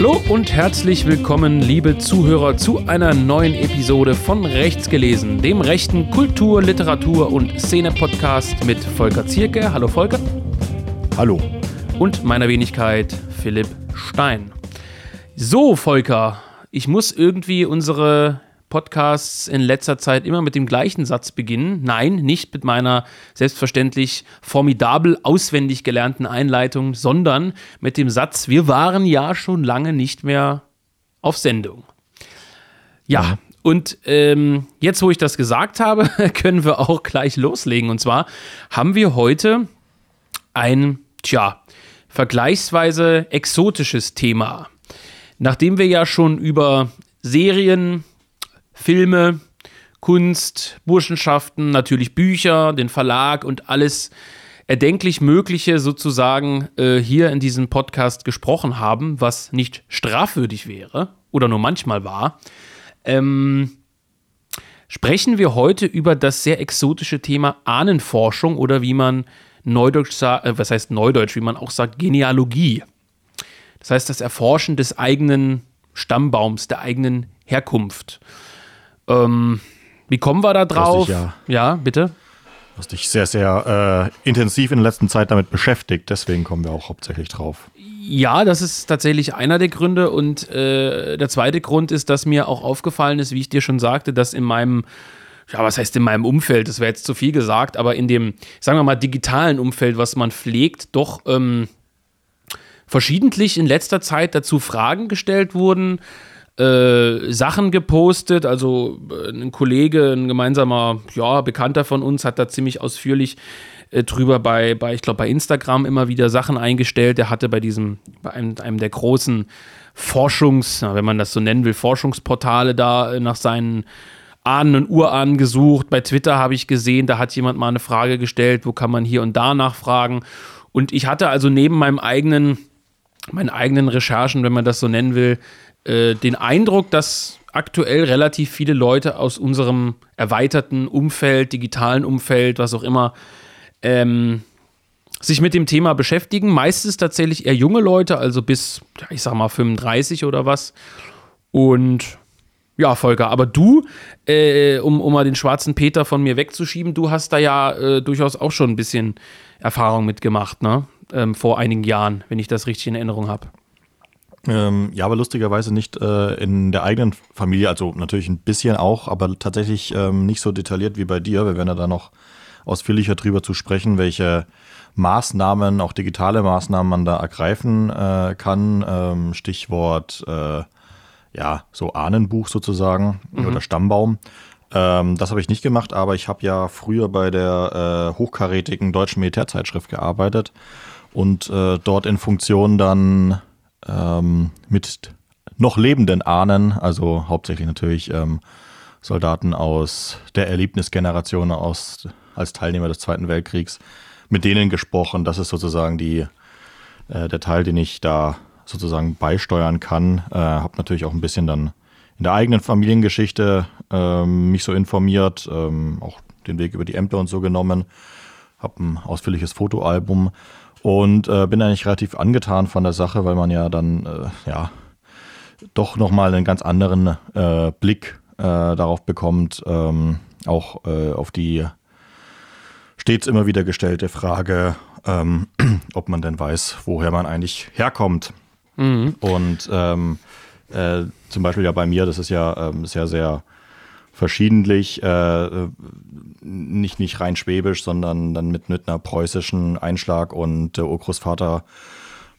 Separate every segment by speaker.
Speaker 1: Hallo und herzlich willkommen, liebe Zuhörer, zu einer neuen Episode von Rechts gelesen, dem rechten Kultur-, Literatur- und Szene-Podcast mit Volker Zierke. Hallo Volker.
Speaker 2: Hallo.
Speaker 1: Und meiner Wenigkeit Philipp Stein. So, Volker, ich muss irgendwie unsere Podcasts in letzter Zeit immer mit dem gleichen Satz beginnen. Nein, nicht mit meiner selbstverständlich formidabel auswendig gelernten Einleitung, sondern mit dem Satz, wir waren ja schon lange nicht mehr auf Sendung. Ja, und ähm, jetzt, wo ich das gesagt habe, können wir auch gleich loslegen. Und zwar haben wir heute ein, tja, vergleichsweise exotisches Thema. Nachdem wir ja schon über Serien, Filme, Kunst, Burschenschaften, natürlich Bücher, den Verlag und alles erdenklich Mögliche sozusagen äh, hier in diesem Podcast gesprochen haben, was nicht strafwürdig wäre oder nur manchmal war, ähm, sprechen wir heute über das sehr exotische Thema Ahnenforschung oder wie man Neudeutsch sagt, äh, was heißt Neudeutsch, wie man auch sagt, Genealogie. Das heißt, das Erforschen des eigenen Stammbaums, der eigenen Herkunft. Ähm, wie kommen wir da drauf?
Speaker 2: Ja,
Speaker 1: ja, bitte.
Speaker 2: Du hast dich sehr, sehr äh, intensiv in der letzten Zeit damit beschäftigt, deswegen kommen wir auch hauptsächlich drauf.
Speaker 1: Ja, das ist tatsächlich einer der Gründe. Und äh, der zweite Grund ist, dass mir auch aufgefallen ist, wie ich dir schon sagte, dass in meinem, ja, was heißt in meinem Umfeld, das wäre jetzt zu viel gesagt, aber in dem, sagen wir mal, digitalen Umfeld, was man pflegt, doch ähm, verschiedentlich in letzter Zeit dazu Fragen gestellt wurden, äh, Sachen gepostet. Also äh, ein Kollege, ein gemeinsamer ja, Bekannter von uns, hat da ziemlich ausführlich äh, drüber bei, bei ich glaube, bei Instagram immer wieder Sachen eingestellt. Der hatte bei diesem, bei einem, einem der großen Forschungs, wenn man das so nennen will, Forschungsportale da nach seinen Ahnen und Urahnen gesucht. Bei Twitter habe ich gesehen, da hat jemand mal eine Frage gestellt, wo kann man hier und da nachfragen. Und ich hatte also neben meinem eigenen, meinen eigenen Recherchen, wenn man das so nennen will, äh, den Eindruck, dass aktuell relativ viele Leute aus unserem erweiterten Umfeld, digitalen Umfeld, was auch immer, ähm, sich mit dem Thema beschäftigen. Meistens tatsächlich eher junge Leute, also bis, ich sag mal, 35 oder was. Und ja, Volker, aber du, äh, um, um mal den schwarzen Peter von mir wegzuschieben, du hast da ja äh, durchaus auch schon ein bisschen Erfahrung mitgemacht, ne? Ähm, vor einigen Jahren, wenn ich das richtig in Erinnerung habe.
Speaker 2: Ähm, ja, aber lustigerweise nicht äh, in der eigenen Familie, also natürlich ein bisschen auch, aber tatsächlich ähm, nicht so detailliert wie bei dir. Wir werden ja da noch ausführlicher drüber zu sprechen, welche Maßnahmen, auch digitale Maßnahmen man da ergreifen äh, kann. Ähm, Stichwort, äh, ja, so Ahnenbuch sozusagen mhm. oder Stammbaum. Ähm, das habe ich nicht gemacht, aber ich habe ja früher bei der äh, hochkarätigen deutschen Militärzeitschrift gearbeitet und äh, dort in Funktion dann ähm, mit noch lebenden Ahnen, also hauptsächlich natürlich ähm, Soldaten aus der Erlebnisgeneration aus, als Teilnehmer des Zweiten Weltkriegs, mit denen gesprochen. Das ist sozusagen die, äh, der Teil, den ich da sozusagen beisteuern kann. Äh, habe natürlich auch ein bisschen dann in der eigenen Familiengeschichte ähm, mich so informiert, ähm, auch den Weg über die Ämter und so genommen. Habe ein ausführliches Fotoalbum und äh, bin eigentlich relativ angetan von der Sache, weil man ja dann äh, ja doch nochmal einen ganz anderen äh, Blick äh, darauf bekommt, ähm, auch äh, auf die stets immer wieder gestellte Frage, ähm, ob man denn weiß, woher man eigentlich herkommt. Mhm. Und ähm, äh, zum Beispiel ja bei mir, das ist ja ähm, sehr, sehr verschiedentlich, äh, nicht, nicht rein schwäbisch, sondern dann mit, mit einer preußischen Einschlag und der Urgroßvater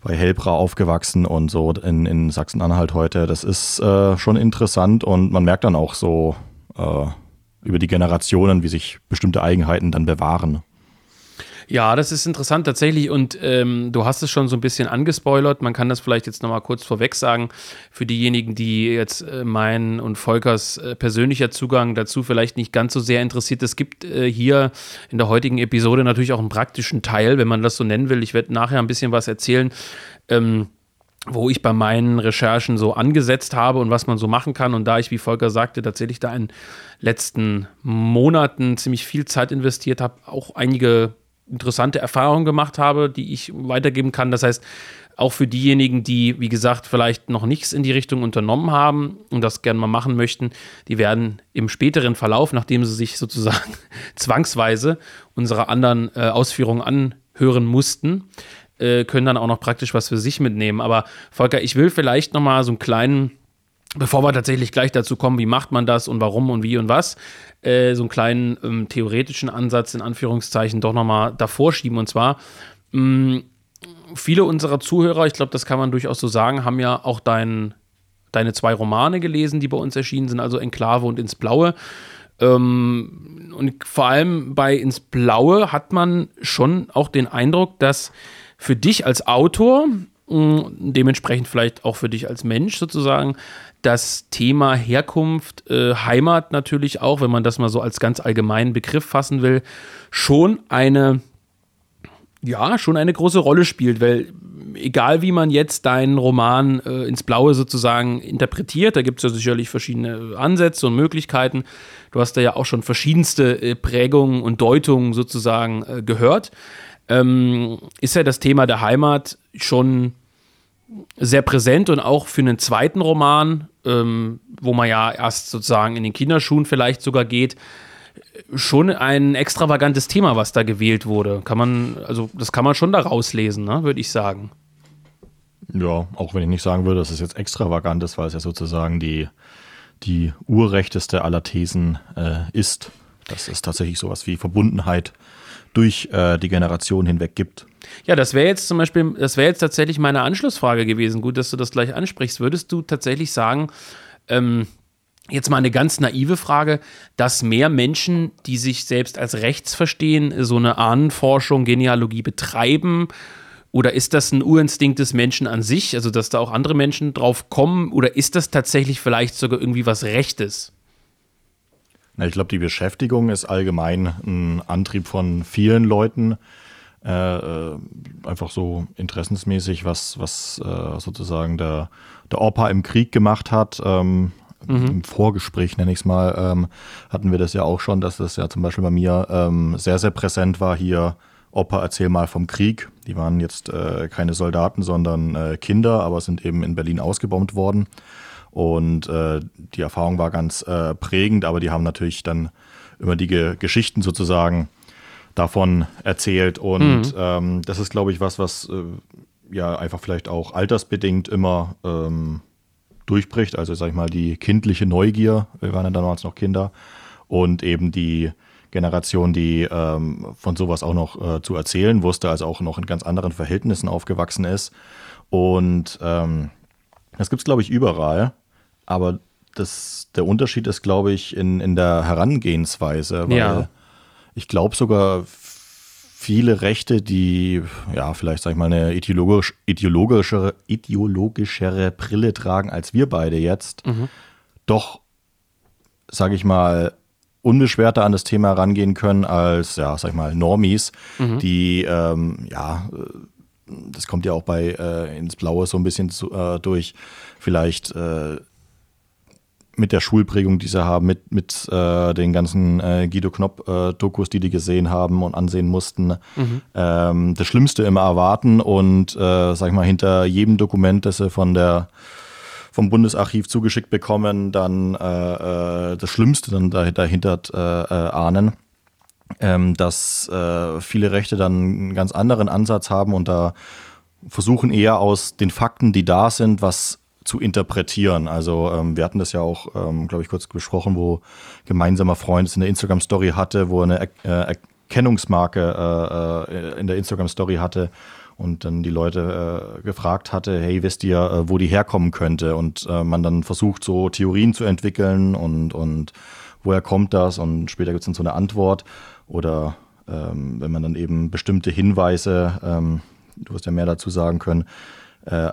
Speaker 2: bei Helbra aufgewachsen und so in, in Sachsen-Anhalt heute. Das ist äh, schon interessant und man merkt dann auch so äh, über die Generationen, wie sich bestimmte Eigenheiten dann bewahren.
Speaker 1: Ja, das ist interessant tatsächlich und ähm, du hast es schon so ein bisschen angespoilert. Man kann das vielleicht jetzt nochmal kurz vorweg sagen. Für diejenigen, die jetzt äh, mein und Volkers äh, persönlicher Zugang dazu vielleicht nicht ganz so sehr interessiert. Es gibt äh, hier in der heutigen Episode natürlich auch einen praktischen Teil, wenn man das so nennen will. Ich werde nachher ein bisschen was erzählen. Ähm, wo ich bei meinen Recherchen so angesetzt habe und was man so machen kann. Und da ich, wie Volker sagte, tatsächlich da in den letzten Monaten ziemlich viel Zeit investiert habe, auch einige interessante Erfahrungen gemacht habe, die ich weitergeben kann. Das heißt, auch für diejenigen, die, wie gesagt, vielleicht noch nichts in die Richtung unternommen haben und das gerne mal machen möchten, die werden im späteren Verlauf, nachdem sie sich sozusagen zwangsweise unserer anderen äh, Ausführungen anhören mussten, äh, können dann auch noch praktisch was für sich mitnehmen. Aber Volker, ich will vielleicht noch mal so einen kleinen bevor wir tatsächlich gleich dazu kommen, wie macht man das und warum und wie und was, äh, so einen kleinen ähm, theoretischen Ansatz in Anführungszeichen doch nochmal davor schieben. Und zwar, mh, mm, viele unserer Zuhörer, ich glaube, das kann man durchaus so sagen, haben ja auch dein, deine zwei Romane gelesen, die bei uns erschienen sind, also Enklave und Ins Blaue. Ähm, und vor allem bei Ins Blaue hat man schon auch den Eindruck, dass für dich als Autor, mh, dementsprechend vielleicht auch für dich als Mensch sozusagen, das Thema Herkunft, äh, Heimat natürlich auch, wenn man das mal so als ganz allgemeinen Begriff fassen will, schon eine ja, schon eine große Rolle spielt, weil egal wie man jetzt deinen Roman äh, ins Blaue sozusagen interpretiert, da gibt es ja sicherlich verschiedene Ansätze und Möglichkeiten. Du hast da ja auch schon verschiedenste äh, Prägungen und Deutungen sozusagen äh, gehört. Ähm, ist ja das Thema der Heimat schon sehr präsent und auch für einen zweiten Roman, ähm, wo man ja erst sozusagen in den Kinderschuhen vielleicht sogar geht, schon ein extravagantes Thema, was da gewählt wurde. Kann man, also das kann man schon da rauslesen, ne, würde ich sagen.
Speaker 2: Ja, auch wenn ich nicht sagen würde, dass es jetzt extravagant ist, weil es ja sozusagen die, die urrechteste aller Thesen äh, ist. Dass es tatsächlich sowas wie Verbundenheit durch äh, die Generation hinweg gibt.
Speaker 1: Ja, das wäre jetzt zum Beispiel, das wäre jetzt tatsächlich meine Anschlussfrage gewesen. Gut, dass du das gleich ansprichst. Würdest du tatsächlich sagen, ähm, Jetzt mal eine ganz naive Frage, dass mehr Menschen, die sich selbst als rechts verstehen, so eine Ahnenforschung, Genealogie betreiben? Oder ist das ein Urinstinkt des Menschen an sich, also dass da auch andere Menschen drauf kommen? Oder ist das tatsächlich vielleicht sogar irgendwie was Rechtes?
Speaker 2: Na, ich glaube, die Beschäftigung ist allgemein ein Antrieb von vielen Leuten. Äh, äh, einfach so interessensmäßig, was, was äh, sozusagen der, der Opa im Krieg gemacht hat. Ähm, mhm. im Vorgespräch, nenne ich es mal, ähm, hatten wir das ja auch schon, dass das ja zum Beispiel bei mir ähm, sehr, sehr präsent war hier. Opa, erzähl mal vom Krieg. Die waren jetzt äh, keine Soldaten, sondern äh, Kinder, aber sind eben in Berlin ausgebombt worden. Und äh, die Erfahrung war ganz äh, prägend, aber die haben natürlich dann immer die Ge Geschichten sozusagen davon erzählt. Und mhm. ähm, das ist, glaube ich, was, was äh, ja einfach vielleicht auch altersbedingt immer ähm, durchbricht. Also sag ich mal, die kindliche Neugier, wir waren ja damals noch Kinder, und eben die Generation, die ähm, von sowas auch noch äh, zu erzählen wusste, also auch noch in ganz anderen Verhältnissen aufgewachsen ist. Und ähm, das gibt es, glaube ich, überall. Aber das, der Unterschied ist, glaube ich, in, in der Herangehensweise, weil ja. Ich glaube sogar viele Rechte, die ja vielleicht, sag ich mal, eine ideologisch, ideologischere, ideologischere Brille tragen als wir beide jetzt, mhm. doch, sag ich mal, unbeschwerter an das Thema herangehen können als, ja, sag ich mal, Normies, mhm. die, ähm, ja, das kommt ja auch bei äh, ins Blaue so ein bisschen zu, äh, durch, vielleicht äh, mit der Schulprägung, die sie haben, mit, mit äh, den ganzen äh, Guido Knopp-Dokus, äh, die die gesehen haben und ansehen mussten, mhm. ähm, das Schlimmste immer erwarten und, äh, sag ich mal, hinter jedem Dokument, das sie von der vom Bundesarchiv zugeschickt bekommen, dann äh, äh, das Schlimmste dann dahinter ahnen. Ähm, dass viele Rechte dann einen ganz anderen Ansatz haben und da versuchen eher aus den Fakten, die da sind, was zu interpretieren. Also ähm, wir hatten das ja auch, ähm, glaube ich, kurz besprochen, wo gemeinsamer Freund es in der Instagram-Story hatte, wo er eine er äh, Erkennungsmarke äh, äh, in der Instagram-Story hatte und dann die Leute äh, gefragt hatte, hey, wisst ihr, äh, wo die herkommen könnte? Und äh, man dann versucht, so Theorien zu entwickeln und, und woher kommt das? Und später gibt es dann so eine Antwort. Oder ähm, wenn man dann eben bestimmte Hinweise, ähm, du wirst ja mehr dazu sagen können,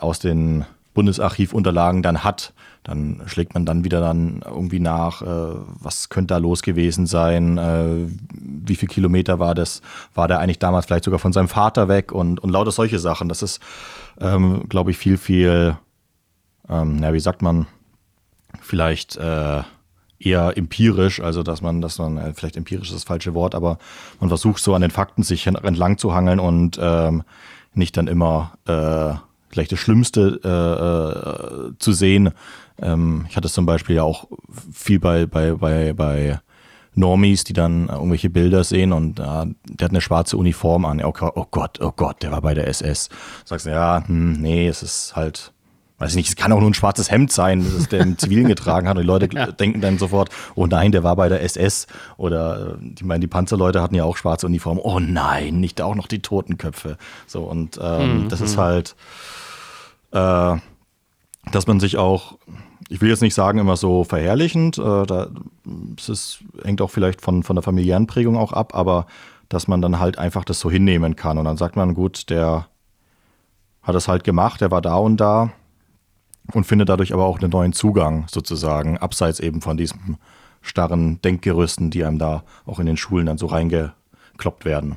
Speaker 2: aus den Bundesarchivunterlagen dann hat, dann schlägt man dann wieder dann irgendwie nach, äh, was könnte da los gewesen sein, äh, wie viele Kilometer war das, war der eigentlich damals vielleicht sogar von seinem Vater weg und, und lauter solche Sachen. Das ist, ähm, glaube ich, viel, viel, ähm, ja, wie sagt man, vielleicht äh, eher empirisch, also dass man, dass man, äh, vielleicht empirisch ist das falsche Wort, aber man versucht so an den Fakten sich entlang zu hangeln und ähm, nicht dann immer gleich das Schlimmste äh, äh, zu sehen. Ähm, ich hatte zum Beispiel ja auch viel bei, bei, bei, bei Normies, die dann irgendwelche Bilder sehen und äh, der hat eine schwarze Uniform an. Oh, oh Gott, oh Gott, der war bei der SS. Sagst du, ja, hm, nee, es ist halt weiß ich nicht, es kann auch nur ein schwarzes Hemd sein, das der im Zivilen getragen hat. Und die Leute ja. denken dann sofort, oh nein, der war bei der SS. Oder äh, die meinen, die Panzerleute hatten ja auch schwarze Uniformen. Oh nein, nicht auch noch die Totenköpfe. So, und ähm, mhm. das ist mhm. halt, äh, dass man sich auch, ich will jetzt nicht sagen, immer so verherrlichend, äh, da, es hängt auch vielleicht von, von der familiären Prägung auch ab, aber dass man dann halt einfach das so hinnehmen kann. Und dann sagt man, gut, der hat es halt gemacht, der war da und da und findet dadurch aber auch einen neuen Zugang sozusagen, abseits eben von diesen starren Denkgerüsten, die einem da auch in den Schulen dann so reingekloppt werden.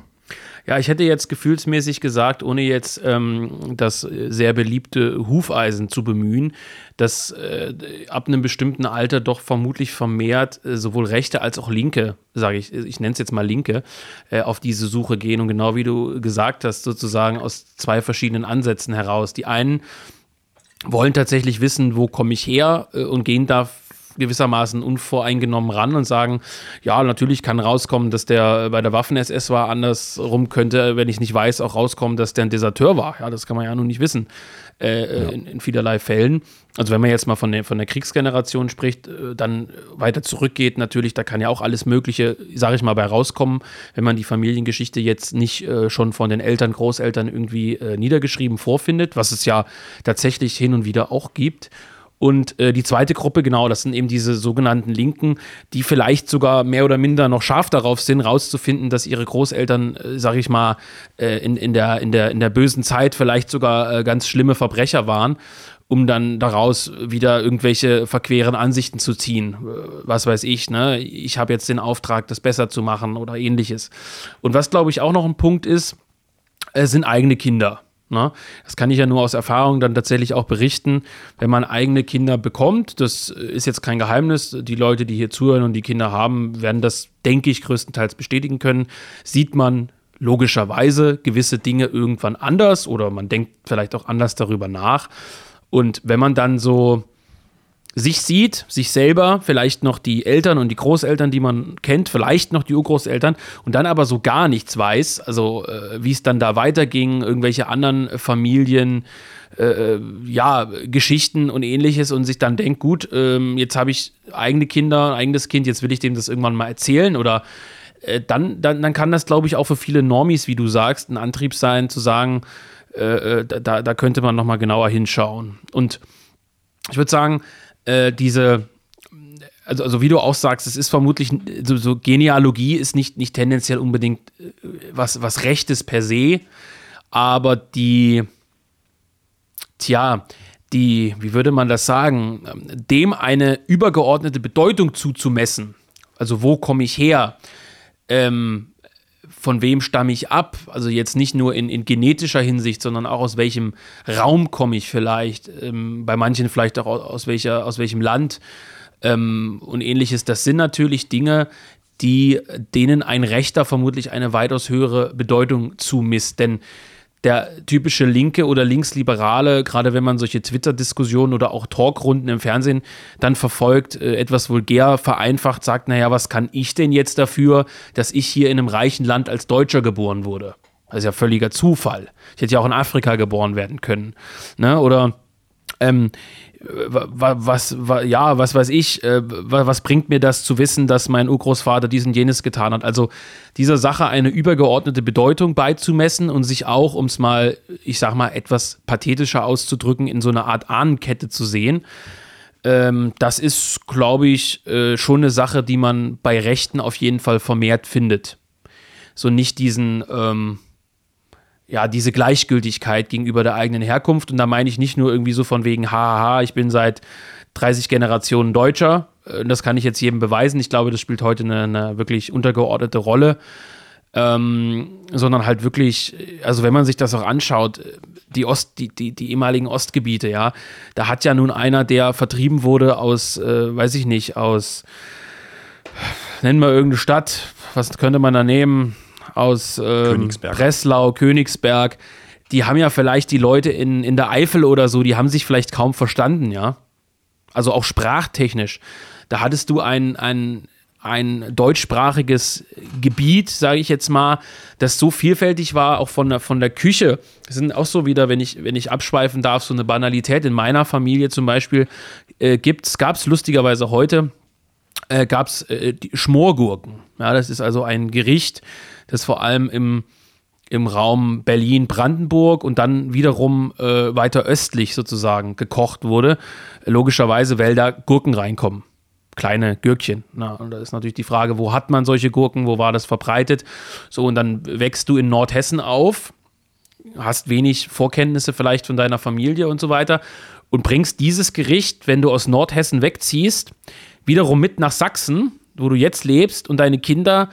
Speaker 1: Ja, ich hätte jetzt gefühlsmäßig gesagt, ohne jetzt ähm, das sehr beliebte Hufeisen zu bemühen, dass äh, ab einem bestimmten Alter doch vermutlich vermehrt äh, sowohl Rechte als auch Linke, sage ich, ich nenne es jetzt mal Linke, äh, auf diese Suche gehen. Und genau wie du gesagt hast, sozusagen aus zwei verschiedenen Ansätzen heraus. Die einen wollen tatsächlich wissen, wo komme ich her äh, und gehen da gewissermaßen unvoreingenommen ran und sagen, ja, natürlich kann rauskommen, dass der bei der Waffen-SS war, andersrum könnte, wenn ich nicht weiß, auch rauskommen, dass der ein Deserteur war. Ja, das kann man ja nun nicht wissen äh, äh, ja. in, in, vielerlei Fällen. Also wenn man jetzt mal von der, von der Kriegsgeneration spricht, äh, dann weiter zurückgeht, natürlich, da kann ja auch alles Mögliche, sage ich mal, bei rauskommen, wenn man die Familiengeschichte jetzt nicht äh, schon von den Eltern, Großeltern irgendwie äh, niedergeschrieben vorfindet, was es ja tatsächlich hin und wieder auch gibt. Und äh, die zweite Gruppe, genau, das sind eben diese sogenannten Linken, die vielleicht sogar mehr oder minder noch scharf darauf sind, rauszufinden, dass ihre Großeltern, äh, sag ich mal, äh, in, in, der, in, der, in der bösen Zeit vielleicht sogar äh, ganz schlimme Verbrecher waren um dann daraus wieder irgendwelche verqueren Ansichten zu ziehen. Äh, was weiß ich, ne? Ich habe jetzt den Auftrag, das besser zu machen oder ähnliches. Und was, glaube ich, auch noch ein Punkt ist, äh, sind eigene Kinder. Ne? Das kann ich ja nur aus Erfahrung dann tatsächlich auch berichten, wenn man eigene Kinder bekommt. Das ist jetzt kein Geheimnis. Die Leute, die hier zuhören und die Kinder haben, werden das, denke ich, größtenteils bestätigen können. Sieht man logischerweise gewisse Dinge irgendwann anders oder man denkt vielleicht auch anders darüber nach. Und wenn man dann so sich sieht, sich selber, vielleicht noch die Eltern und die Großeltern, die man kennt, vielleicht noch die Urgroßeltern und dann aber so gar nichts weiß, also äh, wie es dann da weiterging, irgendwelche anderen Familien, äh, äh, ja, Geschichten und ähnliches und sich dann denkt, gut, ähm, jetzt habe ich eigene Kinder, ein eigenes Kind, jetzt will ich dem das irgendwann mal erzählen oder äh, dann, dann, dann kann das, glaube ich, auch für viele Normis, wie du sagst, ein Antrieb sein, zu sagen, äh, äh da, da könnte man nochmal genauer hinschauen. Und ich würde sagen, äh, diese, also, also wie du auch sagst, es ist vermutlich, so, so Genealogie ist nicht, nicht tendenziell unbedingt äh, was, was Rechtes per se, aber die, tja, die, wie würde man das sagen, dem eine übergeordnete Bedeutung zuzumessen, also wo komme ich her, ähm, von wem stamme ich ab? Also jetzt nicht nur in, in genetischer Hinsicht, sondern auch aus welchem Raum komme ich vielleicht, ähm, bei manchen vielleicht auch aus, welcher, aus welchem Land ähm, und ähnliches. Das sind natürlich Dinge, die denen ein Rechter vermutlich eine weitaus höhere Bedeutung zumisst. Denn der typische Linke oder Linksliberale, gerade wenn man solche Twitter-Diskussionen oder auch Talkrunden im Fernsehen dann verfolgt, äh, etwas vulgär vereinfacht sagt, naja, was kann ich denn jetzt dafür, dass ich hier in einem reichen Land als Deutscher geboren wurde? Das ist ja völliger Zufall. Ich hätte ja auch in Afrika geboren werden können. Ne? Oder ähm, was, was, ja, was weiß ich, äh, was bringt mir das zu wissen, dass mein Urgroßvater dies und jenes getan hat? Also dieser Sache eine übergeordnete Bedeutung beizumessen und sich auch, um es mal, ich sag mal, etwas pathetischer auszudrücken, in so einer Art Ahnenkette zu sehen. Ähm, das ist, glaube ich, äh, schon eine Sache, die man bei Rechten auf jeden Fall vermehrt findet. So nicht diesen, ähm, ja, diese Gleichgültigkeit gegenüber der eigenen Herkunft. Und da meine ich nicht nur irgendwie so von wegen, haha, ich bin seit 30 Generationen Deutscher. Äh, das kann ich jetzt jedem beweisen. Ich glaube, das spielt heute eine, eine wirklich untergeordnete Rolle. ähm, sondern halt wirklich, also wenn man sich das auch anschaut, die Ost, die, die, die ehemaligen Ostgebiete, ja, da hat ja nun einer, der vertrieben wurde aus, äh, weiß ich nicht, aus, nennen wir irgendeine Stadt, was könnte man da nehmen? Aus ähm,
Speaker 2: Königsberg.
Speaker 1: Breslau, Königsberg, die haben ja vielleicht die Leute in, in der Eifel oder so, die haben sich vielleicht kaum verstanden, ja. Also auch sprachtechnisch. Da hattest du ein, ein, ein deutschsprachiges Gebiet, sage ich jetzt mal, das so vielfältig war, auch von der, von der Küche. Das sind auch so wieder, wenn ich, wenn ich abschweifen darf, so eine Banalität. In meiner Familie zum Beispiel äh, gab es lustigerweise heute, äh, gab es äh, Schmorgurken. Ja, das ist also ein Gericht, das vor allem im, im Raum Berlin-Brandenburg und dann wiederum äh, weiter östlich sozusagen gekocht wurde. Logischerweise, weil da Gurken reinkommen. Kleine Gürkchen. Na, und da ist natürlich die Frage, wo hat man solche Gurken, wo war das verbreitet? So, und dann wächst du in Nordhessen auf, hast wenig Vorkenntnisse vielleicht von deiner Familie und so weiter und bringst dieses Gericht, wenn du aus Nordhessen wegziehst, wiederum mit nach Sachsen, wo du jetzt lebst und deine Kinder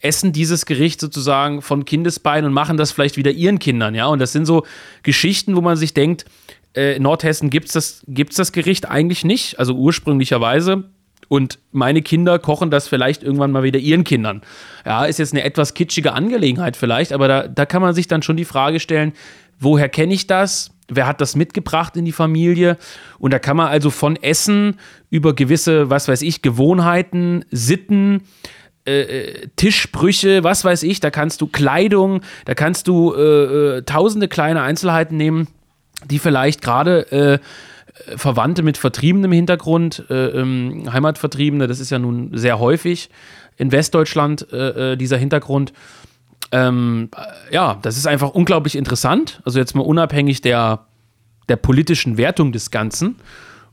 Speaker 1: essen dieses Gericht sozusagen von Kindesbein und machen das vielleicht wieder ihren Kindern, ja. Und das sind so Geschichten, wo man sich denkt, äh, in Nordhessen gibt es das, gibt's das Gericht eigentlich nicht, also ursprünglicherweise. Und meine Kinder kochen das vielleicht irgendwann mal wieder ihren Kindern. Ja, ist jetzt eine etwas kitschige Angelegenheit vielleicht, aber da, da kann man sich dann schon die Frage stellen, woher kenne ich das? Wer hat das mitgebracht in die Familie? Und da kann man also von Essen über gewisse, was weiß ich, Gewohnheiten, Sitten, äh, äh, Tischbrüche, was weiß ich, da kannst du Kleidung, da kannst du äh, äh, tausende kleine Einzelheiten nehmen, die vielleicht gerade äh, Verwandte mit vertriebenem Hintergrund, äh, ähm, Heimatvertriebene, das ist ja nun sehr häufig in Westdeutschland dieser Hintergrund. Ähm, ja, das ist einfach unglaublich interessant. Also jetzt mal unabhängig der, der politischen Wertung des Ganzen.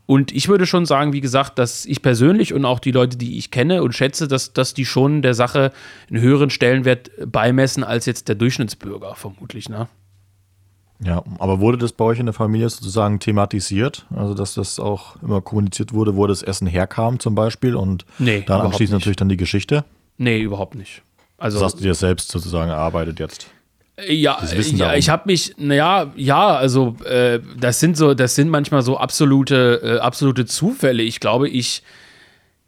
Speaker 1: Und ich würde schon sagen, wie gesagt, dass ich persönlich und auch die Leute, die ich kenne und schätze, dass, dass die schon der Sache einen höheren Stellenwert beimessen als jetzt der Durchschnittsbürger, vermutlich, ne?
Speaker 2: Ja, aber wurde das bei euch in der Familie sozusagen thematisiert? Also, dass das auch immer kommuniziert wurde, wo das Essen herkam zum Beispiel und
Speaker 1: nee,
Speaker 2: dann anschließend natürlich dann die Geschichte?
Speaker 1: Nee, überhaupt nicht.
Speaker 2: Also, das hast du dir selbst sozusagen erarbeitet jetzt?
Speaker 1: Ja, ja ich habe mich, naja, ja, also äh, das sind so, das sind manchmal so absolute, äh, absolute Zufälle. Ich glaube, ich,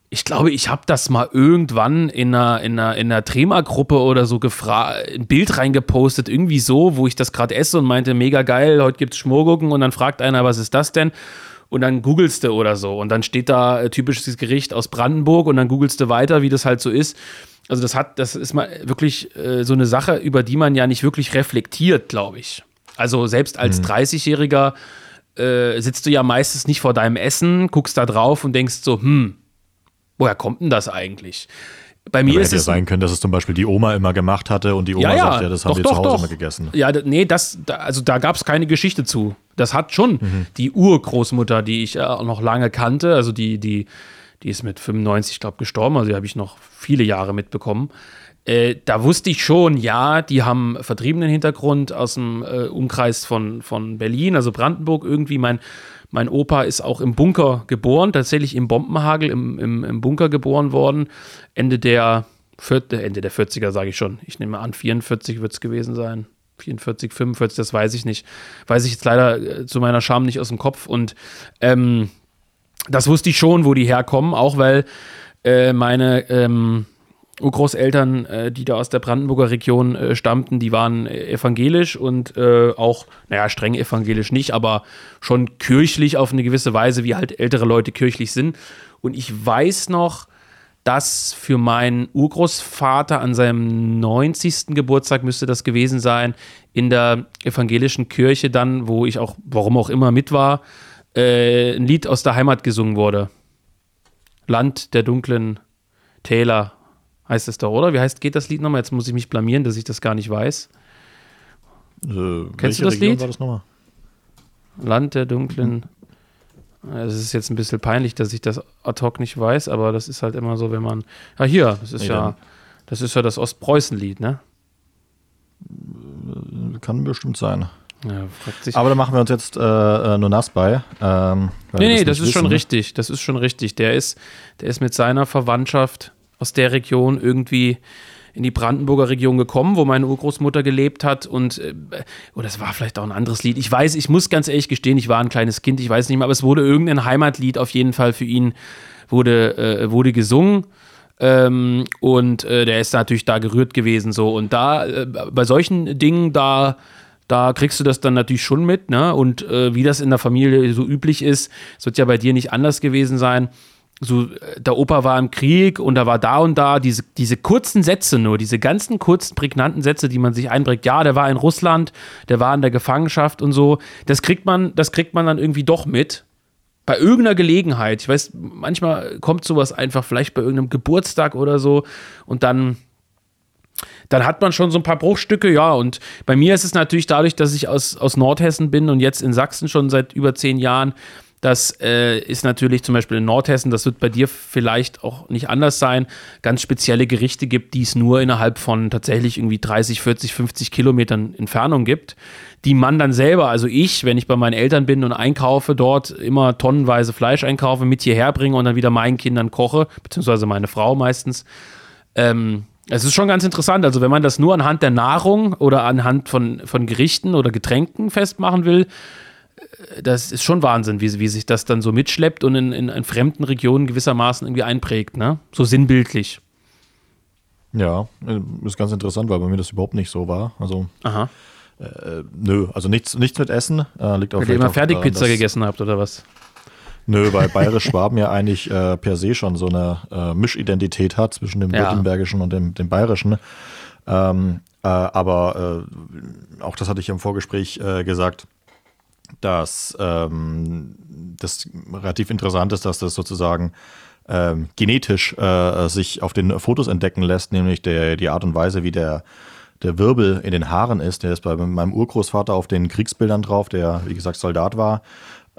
Speaker 1: ich glaube, ich habe das mal irgendwann in einer, in einer, in einer Trema-Gruppe oder so gefragt, ein Bild reingepostet, irgendwie so, wo ich das gerade esse und meinte, mega geil, heute gibt's Schmorgurken und dann fragt einer, was ist das denn? Und dann googelst du oder so und dann steht da äh, typisches Gericht aus Brandenburg und dann googelst du weiter, wie das halt so ist. Also das hat, das ist mal wirklich äh, so eine Sache, über die man ja nicht wirklich reflektiert, glaube ich. Also selbst als mhm. 30-Jähriger äh, sitzt du ja meistens nicht vor deinem Essen, guckst da drauf und denkst so, hm, woher kommt denn das eigentlich? Bei mir
Speaker 2: Aber
Speaker 1: ist
Speaker 2: hätte
Speaker 1: es
Speaker 2: ja sein können, dass es zum Beispiel die Oma immer gemacht hatte und die Oma
Speaker 1: ja, ja,
Speaker 2: sagt, ja, das haben
Speaker 1: doch,
Speaker 2: wir
Speaker 1: doch,
Speaker 2: zu Hause
Speaker 1: doch.
Speaker 2: immer gegessen.
Speaker 1: Ja, nee, das, da, also da gab es keine Geschichte zu. Das hat schon
Speaker 2: Mhm.
Speaker 1: die Urgroßmutter, die ich äh, noch lange kannte, also die, die, die ist mit 95, glaube gestorben, also die habe ich noch viele Jahre mitbekommen. Äh, da wusste ich schon, ja, die haben vertriebenen Hintergrund aus dem äh, Umkreis von, von Berlin, also Brandenburg irgendwie. Mein, mein Opa ist auch im Bunker geboren, tatsächlich im Bombenhagel im, im, im Bunker geboren worden. Ende der, äh, Ende der 40er, sage ich schon. Ich nehme an, 44 wird es gewesen sein. 44, 45, das weiß ich nicht. Weiß ich jetzt leider äh, zu meiner Scham nicht aus dem Kopf. Und ähm, das wusste ich schon, wo die herkommen, auch weil äh, meine ähm, Urgroßeltern, äh, die da aus der Brandenburger Region äh, stammten, die waren äh, evangelisch und äh, auch, naja, streng evangelisch nicht, aber schon kirchlich auf eine gewisse Weise, wie halt ältere Leute kirchlich sind. Und ich weiß noch, dass für meinen Urgroßvater an seinem 90. Geburtstag müsste das gewesen sein, in der evangelischen Kirche dann, wo ich auch, warum auch immer mit war, äh, ein Lied aus der Heimat gesungen wurde. Land der dunklen Täler heißt es doch, oder? Wie heißt, geht das Lied nochmal? Jetzt muss ich mich blamieren, dass ich das gar nicht weiß.
Speaker 2: Äh,
Speaker 1: Kennst du das
Speaker 2: Region
Speaker 1: Lied?
Speaker 2: War das nochmal?
Speaker 1: Land der dunklen. Es ist jetzt ein bisschen peinlich, dass ich das ad hoc nicht weiß, aber das ist halt immer so, wenn man. Ja, hier, das ist
Speaker 2: Nee,
Speaker 1: ja, das ist ja das Ostpreußen-Lied, ne?
Speaker 2: Kann bestimmt sein.
Speaker 1: Ja.
Speaker 2: Aber da machen wir uns jetzt äh, äh, nur nass bei. Ähm,
Speaker 1: nee, nee, das
Speaker 2: nicht
Speaker 1: ist schon
Speaker 2: wissen.
Speaker 1: richtig. Das ist schon richtig. Der ist, der ist mit seiner Verwandtschaft aus der Region irgendwie in die Brandenburger Region gekommen, wo meine Urgroßmutter gelebt hat und äh, oder es war vielleicht auch ein anderes Lied. Ich weiß, ich muss ganz ehrlich gestehen, ich war ein kleines Kind, ich weiß nicht mehr, aber es wurde irgendein Heimatlied auf jeden Fall für ihn wurde, äh, wurde gesungen. Ähm, und äh, der ist natürlich da gerührt gewesen so und da äh, bei solchen Dingen da da kriegst du das dann natürlich schon mit, ne? Und äh, wie das in der Familie so üblich ist, es wird ja bei dir nicht anders gewesen sein so, äh, der Opa war im Krieg und da war da und da, diese, diese kurzen Sätze nur, diese ganzen kurzen, prägnanten Sätze, die man sich einbringt, ja, der war in Russland, der war in der Gefangenschaft und so, das kriegt man, das kriegt man dann irgendwie doch mit. Bei irgendeiner Gelegenheit. Ich weiß, manchmal kommt sowas einfach, vielleicht bei irgendeinem Geburtstag oder so, und dann, dann hat man schon so ein paar Bruchstücke, ja. Und bei mir ist es natürlich dadurch, dass ich aus, aus Nordhessen bin und jetzt in Sachsen schon seit über zehn Jahren, das äh, ist natürlich zum Beispiel in Nordhessen, das wird bei dir vielleicht auch nicht anders sein, ganz spezielle Gerichte gibt, die es nur innerhalb von tatsächlich irgendwie 30, 40, 50 Kilometern Entfernung gibt, die man dann selber, also ich, wenn ich bei meinen Eltern bin und einkaufe dort, immer tonnenweise Fleisch einkaufe, mit hierher bringe und dann wieder meinen Kindern koche, beziehungsweise meine Frau meistens. Ähm, es ist schon ganz interessant. Also, wenn man das nur anhand der Nahrung oder anhand von, von Gerichten oder Getränken festmachen will, das ist schon Wahnsinn, wie, wie sich das dann so mitschleppt und in, in, in fremden Regionen gewissermaßen irgendwie einprägt, ne? So sinnbildlich.
Speaker 2: Ja, äh, ist ganz interessant, weil bei mir das überhaupt nicht so war. Also,
Speaker 1: Aha.
Speaker 2: Äh, nö, also nichts, nichts mit Essen. Äh, liegt
Speaker 1: auch Weil ihr immer Fertigpizza gegessen habt, oder was?
Speaker 2: Nö, weil Bayerisch-Schwaben ja eigentlich äh, per se schon so eine äh, Mischidentität hat zwischen dem ja. Württembergischen und dem, dem Bayerischen. Ähm, äh, aber äh, auch das hatte ich im Vorgespräch gesagt dass ähm, das relativ interessant ist, dass das sozusagen ähm, genetisch äh, sich auf den Fotos entdecken lässt, nämlich der, die Art und Weise, wie der, der Wirbel in den Haaren ist. Der ist bei meinem Urgroßvater auf den Kriegsbildern drauf, der, wie gesagt, Soldat war,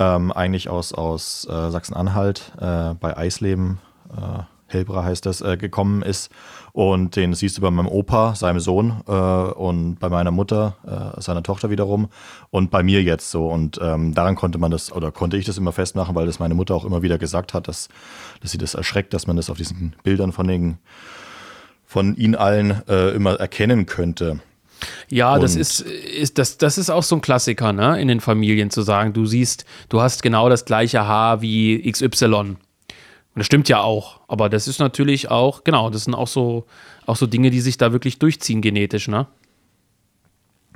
Speaker 2: ähm, eigentlich aus, aus äh, Sachsen-Anhalt äh, bei Eisleben, äh, Helbra heißt das, äh, gekommen ist und den siehst du bei meinem Opa, seinem Sohn äh, und bei meiner Mutter, äh, seiner Tochter wiederum und bei mir jetzt so. Und ähm, daran konnte man das oder konnte ich das immer festmachen, weil das meine Mutter auch immer wieder gesagt hat, dass, dass sie das erschreckt, dass man das auf diesen Bildern von, den, von ihnen allen immer erkennen könnte.
Speaker 1: Ja, und das ist, ist, das, das ist auch so ein Klassiker, ne, in den Familien zu sagen, du siehst, du hast genau das gleiche Haar wie XY. Und das stimmt ja auch. Aber das ist natürlich auch, genau, das sind auch so, auch so Dinge, die sich da wirklich durchziehen genetisch, ne?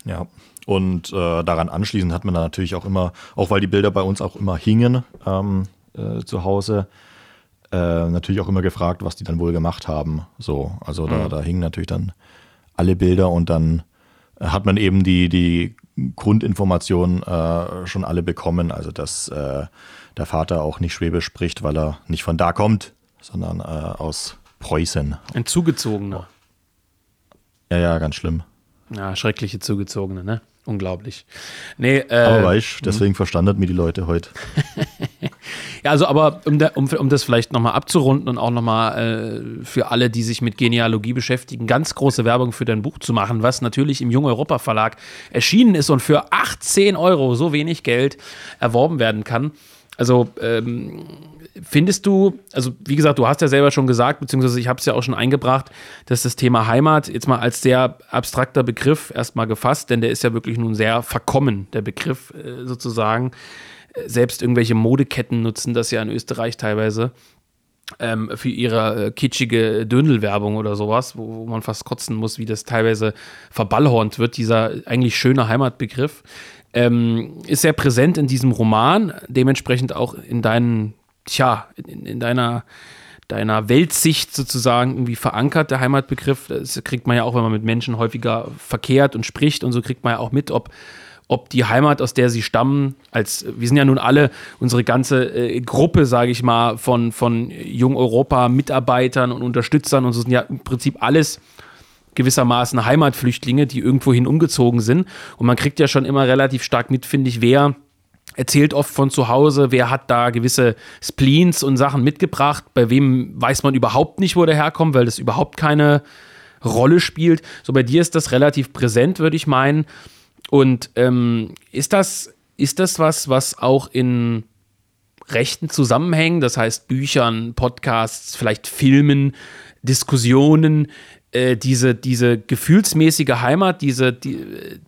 Speaker 2: Ja. Und äh, daran anschließend hat man dann natürlich auch immer, auch weil die Bilder bei uns auch immer hingen ähm, äh, zu Hause, äh, natürlich auch immer gefragt, was die dann wohl gemacht haben. So, also da, mhm. da hingen natürlich dann alle Bilder und dann hat man eben die, die Grundinformationen äh, schon alle bekommen. Also dass äh, der Vater auch nicht Schwäbisch spricht, weil er nicht von da kommt, sondern äh, aus Preußen.
Speaker 1: Ein Zugezogener.
Speaker 2: Ja, ja, ganz schlimm.
Speaker 1: Ja, schreckliche Zugezogene, ne? Unglaublich. Nee,
Speaker 2: äh, aber weißt, deswegen hm. verstanden mir die Leute heute.
Speaker 1: ja, also aber um, da, um, um das vielleicht nochmal abzurunden und auch nochmal äh, für alle, die sich mit Genealogie beschäftigen, ganz große Werbung für dein Buch zu machen, was natürlich im Jung Europa Verlag erschienen ist und für 18 Euro, so wenig Geld, erworben werden kann. Also ähm, findest du, also wie gesagt, du hast ja selber schon gesagt, beziehungsweise ich habe es ja auch schon eingebracht, dass das Thema Heimat jetzt mal als sehr abstrakter Begriff erstmal gefasst, denn der ist ja wirklich nun sehr verkommen, der Begriff äh, sozusagen. Selbst irgendwelche Modeketten nutzen das ja in Österreich teilweise ähm, für ihre äh, kitschige Döndelwerbung oder sowas, wo, wo, man fast kotzen muss, wie das teilweise verballhornt wird, dieser eigentlich schöne Heimatbegriff ähm, ist sehr präsent in diesem Roman, dementsprechend auch in deinen, tja, in, in deiner deiner Weltsicht sozusagen irgendwie verankert, der Heimatbegriff. Das kriegt man ja auch, wenn man mit Menschen häufiger verkehrt und spricht und so kriegt man ja auch mit, ob, ob die Heimat, aus der sie stammen, als wir sind ja nun alle, unsere ganze äh, Gruppe, sage ich mal, von, von Jung Europa, Mitarbeitern und Unterstützern und so sind ja im Prinzip alles gewissermaßen Heimatflüchtlinge, die irgendwohin umgezogen sind. Und man kriegt ja schon immer relativ stark mit, finde ich, wer erzählt oft von zu Hause, wer hat da gewisse Spleens und Sachen mitgebracht, bei wem weiß man überhaupt nicht, wo der herkommt, weil das überhaupt keine Rolle spielt. So bei dir ist das relativ präsent, würde ich meinen. Und ähm, ist das, ist das was, was auch in rechten Zusammenhängen, das heißt Büchern, Podcasts, vielleicht Filmen, Diskussionen, äh, diese, diese gefühlsmäßige Heimat, diese, die, äh,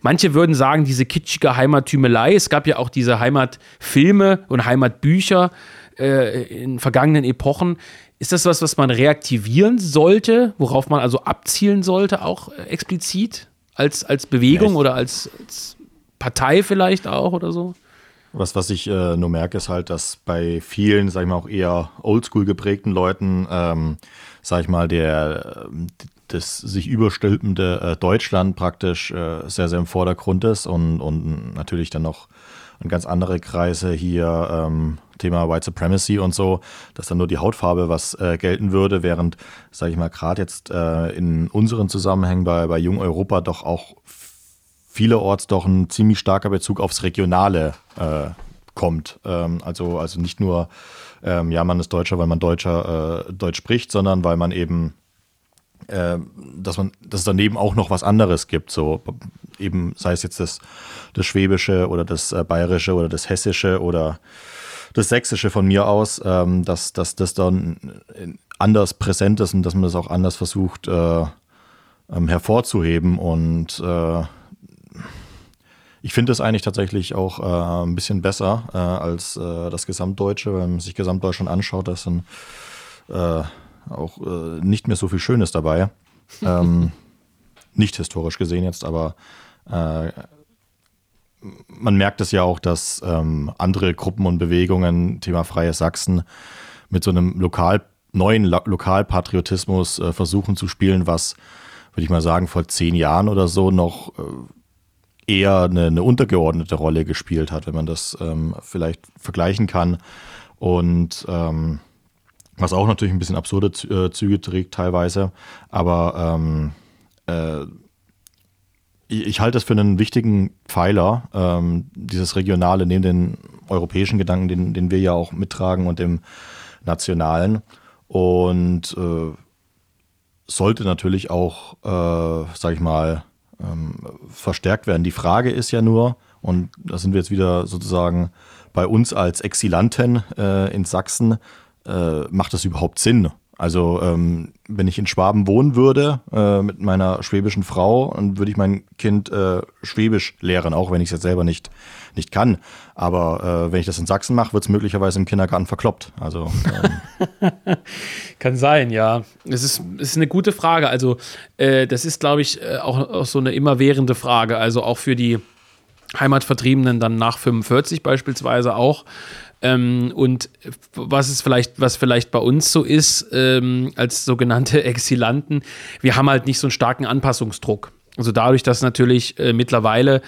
Speaker 1: manche würden sagen, diese kitschige Heimattümelei. Es gab ja auch diese Heimatfilme und Heimatbücher äh, in vergangenen Epochen. Ist das was, was man reaktivieren sollte, worauf man also abzielen sollte, auch äh, explizit? Als, als Bewegung ja, oder als, als, Partei vielleicht auch oder so?
Speaker 2: Was, was ich äh, nur merke, ist halt, dass bei vielen, sag ich mal, auch eher oldschool geprägten Leuten, ähm, sag ich mal, der, das sich überstülpende äh, Deutschland praktisch äh, sehr, sehr im Vordergrund ist und, und natürlich dann noch ganz andere Kreise hier, ähm, Thema White Supremacy und so, dass dann nur die Hautfarbe was äh, gelten würde, während, sage ich mal, gerade jetzt äh, in unseren Zusammenhängen bei, bei Jung Europa doch auch vielerorts doch ein ziemlich starker Bezug aufs Regionale äh, kommt. Ähm, also, also nicht nur, ähm, ja, man ist Deutscher, weil man Deutscher äh, Deutsch spricht, sondern weil man eben äh, dass man, dass es daneben auch noch was anderes gibt, so eben sei es jetzt das, das Schwäbische oder das äh, Bayerische oder das Hessische oder das Sächsische von mir aus, ähm, dass, dass das dann anders präsent ist und dass man das auch anders versucht äh, ähm, hervorzuheben und äh, ich finde es eigentlich tatsächlich auch äh, ein bisschen besser äh, als äh, das Gesamtdeutsche, wenn man sich Gesamtdeutschland anschaut, das sind äh, auch nicht mehr so viel Schönes dabei. ähm, nicht historisch gesehen jetzt, aber man merkt es ja auch, dass ähm, andere Gruppen und Bewegungen, Thema Freie Sachsen, mit so einem lokal, neuen Lo Lokalpatriotismus äh, versuchen zu spielen, was, würde ich mal sagen, vor zehn Jahren oder so noch äh, eher eine, eine, untergeordnete Rolle gespielt hat, wenn man das ähm, vielleicht vergleichen kann. Und ähm, was auch natürlich ein bisschen absurde äh, Züge trägt teilweise. Aber ähm, äh, ich, ich, halte es für einen wichtigen Pfeiler, ähm, dieses Regionale, neben den europäischen Gedanken, den, den wir ja auch mittragen und dem nationalen. Und äh, sollte natürlich auch, äh, sag ich mal, ähm, verstärkt werden. Die Frage ist ja nur, und da sind wir jetzt wieder sozusagen bei uns als Exilanten äh, in Sachsen, äh, macht das überhaupt Sinn? Also ähm, wenn ich in Schwaben wohnen würde äh, mit meiner schwäbischen Frau, dann würde ich mein Kind äh, Schwäbisch lehren, auch wenn ich es jetzt selber nicht, nicht kann. Aber äh, wenn ich das in Sachsen mache, wird es möglicherweise im Kindergarten verkloppt. Also
Speaker 1: ähm. kann sein, ja. Es ist, ist eine gute Frage. Also äh, das ist, glaube ich, äh, auch, auch so eine immerwährende Frage. Also auch für die Heimatvertriebenen dann nach 45 beispielsweise auch. Ähm, und was es vielleicht, was vielleicht bei uns so ist, ähm, als sogenannte Exilanten, wir haben halt nicht so einen starken Anpassungsdruck. Also dadurch, dass natürlich äh, mittlerweile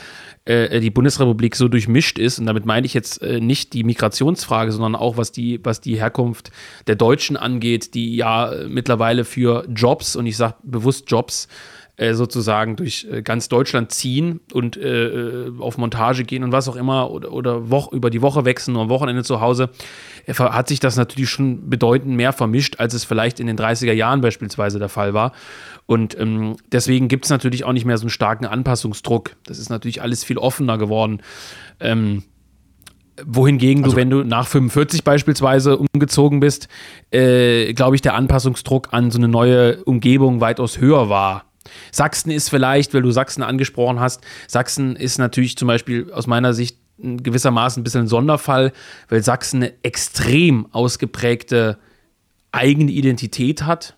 Speaker 1: äh, die Bundesrepublik so durchmischt ist, und damit meine ich jetzt äh, nicht die Migrationsfrage, sondern auch was die, was die Herkunft der Deutschen angeht, die ja mittlerweile für Jobs, und ich sage bewusst Jobs, äh, sozusagen durch äh, ganz Deutschland ziehen und äh, äh, auf Montage gehen und was auch immer oder, oder Woche, über die Woche wechseln oder am Wochenende zu Hause, äh, hat sich das natürlich schon bedeutend mehr vermischt, als es vielleicht in den 30er Jahren beispielsweise der Fall war. Und ähm, deswegen gibt es natürlich auch nicht mehr so einen starken Anpassungsdruck. Das ist natürlich alles viel offener geworden. Ähm, wohingegen also, du, wenn du nach 45 beispielsweise umgezogen bist, äh, glaube ich, der Anpassungsdruck an so eine neue Umgebung weitaus höher war. Sachsen ist vielleicht, weil du Sachsen angesprochen hast, Sachsen ist natürlich zum Beispiel aus meiner Sicht gewissermaßen ein bisschen ein Sonderfall, weil Sachsen eine extrem ausgeprägte eigene Identität hat,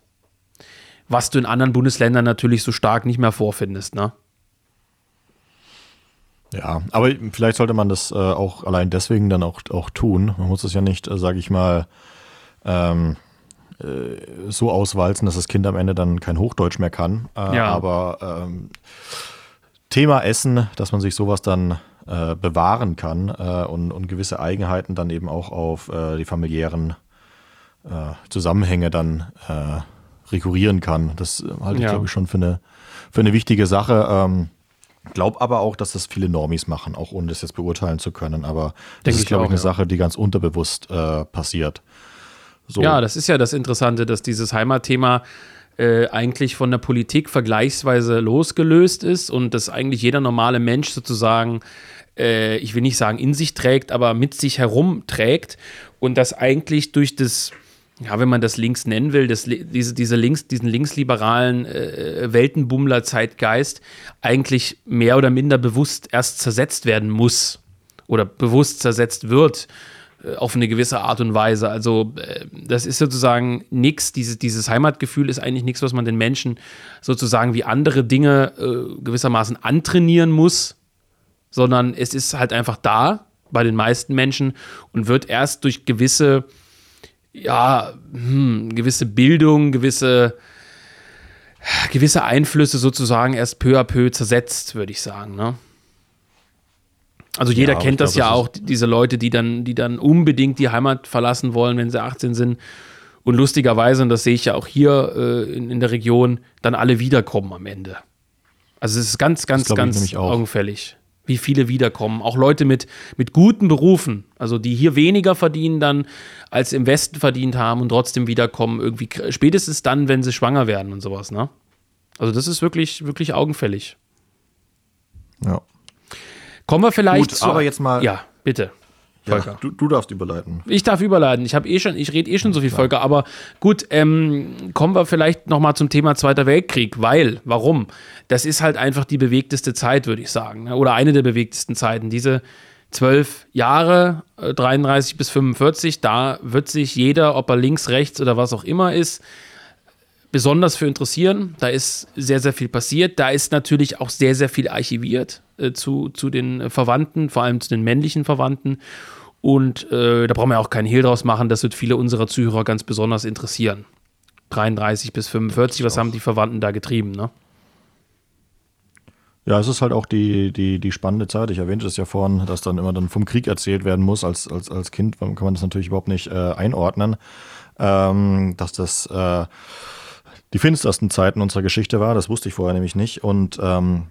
Speaker 1: was du in anderen Bundesländern natürlich so stark nicht mehr vorfindest, ne?
Speaker 2: Ja, aber vielleicht sollte man das äh, auch allein deswegen dann auch, auch tun. Man muss es ja nicht, äh, sage ich mal, ähm, äh, so auswalzen, dass das Kind am Ende dann kein Hochdeutsch mehr kann. Äh, ja. Aber ähm, Thema Essen, dass man sich sowas dann äh, bewahren kann äh, und, und, gewisse Eigenheiten dann eben auch auf äh, die familiären Zusammenhänge dann rekurrieren kann. Das halte ich, ja. glaube ich, schon für eine, für eine wichtige Sache. Ähm, Glaub aber auch, dass das viele Normis machen, auch ohne das jetzt beurteilen zu können. Aber das Denk ist, glaube ich, eine ja. Sache, die ganz unterbewusst äh, passiert.
Speaker 1: So. Ja, das ist ja das Interessante, dass dieses Heimatthema äh, eigentlich von der Politik vergleichsweise losgelöst ist und dass eigentlich jeder normale Mensch sozusagen, äh, ich will nicht sagen in sich trägt, aber mit sich herumträgt und dass eigentlich durch das ja, wenn man das links nennen will, das, diese, diese links, diesen linksliberalen äh, Weltenbummler-Zeitgeist eigentlich mehr oder minder bewusst erst zersetzt werden muss oder bewusst zersetzt wird äh, auf eine gewisse Art und Weise. Also äh, das ist sozusagen nichts, dieses, dieses Heimatgefühl ist eigentlich nichts, was man den Menschen sozusagen wie andere Dinge äh, gewissermaßen antrainieren muss, sondern es ist halt einfach da bei den meisten Menschen und wird erst durch gewisse ja, hm, gewisse Bildung, gewisse, gewisse Einflüsse sozusagen erst peu à peu zersetzt, würde ich sagen. Ne? Also jeder ja, kennt das glaub, ja das auch, diese Leute, die dann, die dann unbedingt die Heimat verlassen wollen, wenn sie 18 sind. Und lustigerweise, und das sehe ich ja auch hier äh, in, in, der Region, dann alle wiederkommen am Ende. Also es ist ganz, ganz, ganz augenfällig wie viele wiederkommen. Auch Leute mit, mit guten Berufen, also die hier weniger verdienen dann, als im Westen verdient haben und trotzdem wiederkommen, irgendwie spätestens dann, wenn sie schwanger werden und sowas, ne? Also das ist wirklich, wirklich augenfällig.
Speaker 2: Ja.
Speaker 1: Kommen wir vielleicht
Speaker 2: Gut, aber jetzt mal.
Speaker 1: Ja, bitte.
Speaker 2: Volker. Ja, du, du, darfst überleiten.
Speaker 1: Ich darf überleiten. Ich habe eh schon, ich rede eh schon so viel, Klar. Volker. Aber gut, ähm, kommen wir vielleicht noch mal zum Thema Zweiter Weltkrieg. Weil, warum? Das ist halt einfach die bewegteste Zeit, würde ich sagen. Ne? Oder eine der bewegtesten Zeiten. Diese zwölf Jahre, 33 äh, bis 45, da wird sich jeder, ob er links, rechts oder was auch immer ist, besonders für interessieren. Da ist sehr, sehr viel passiert. Da ist natürlich auch sehr, sehr viel archiviert äh, zu, zu den Verwandten, vor allem zu den männlichen Verwandten. Und äh, da brauchen wir auch keinen Hehl draus machen, das wird viele unserer Zuhörer ganz besonders interessieren. 33 bis 45, was haben die Verwandten da getrieben, ne?
Speaker 2: Ja, es ist halt auch die, die, die spannende Zeit. Ich erwähnte es ja vorhin, dass dann immer dann vom Krieg erzählt werden muss. Als, als, als Kind kann man das natürlich überhaupt nicht äh, einordnen. Ähm, dass das äh, die finstersten Zeiten unserer Geschichte war, das wusste ich vorher nämlich nicht. Und ähm,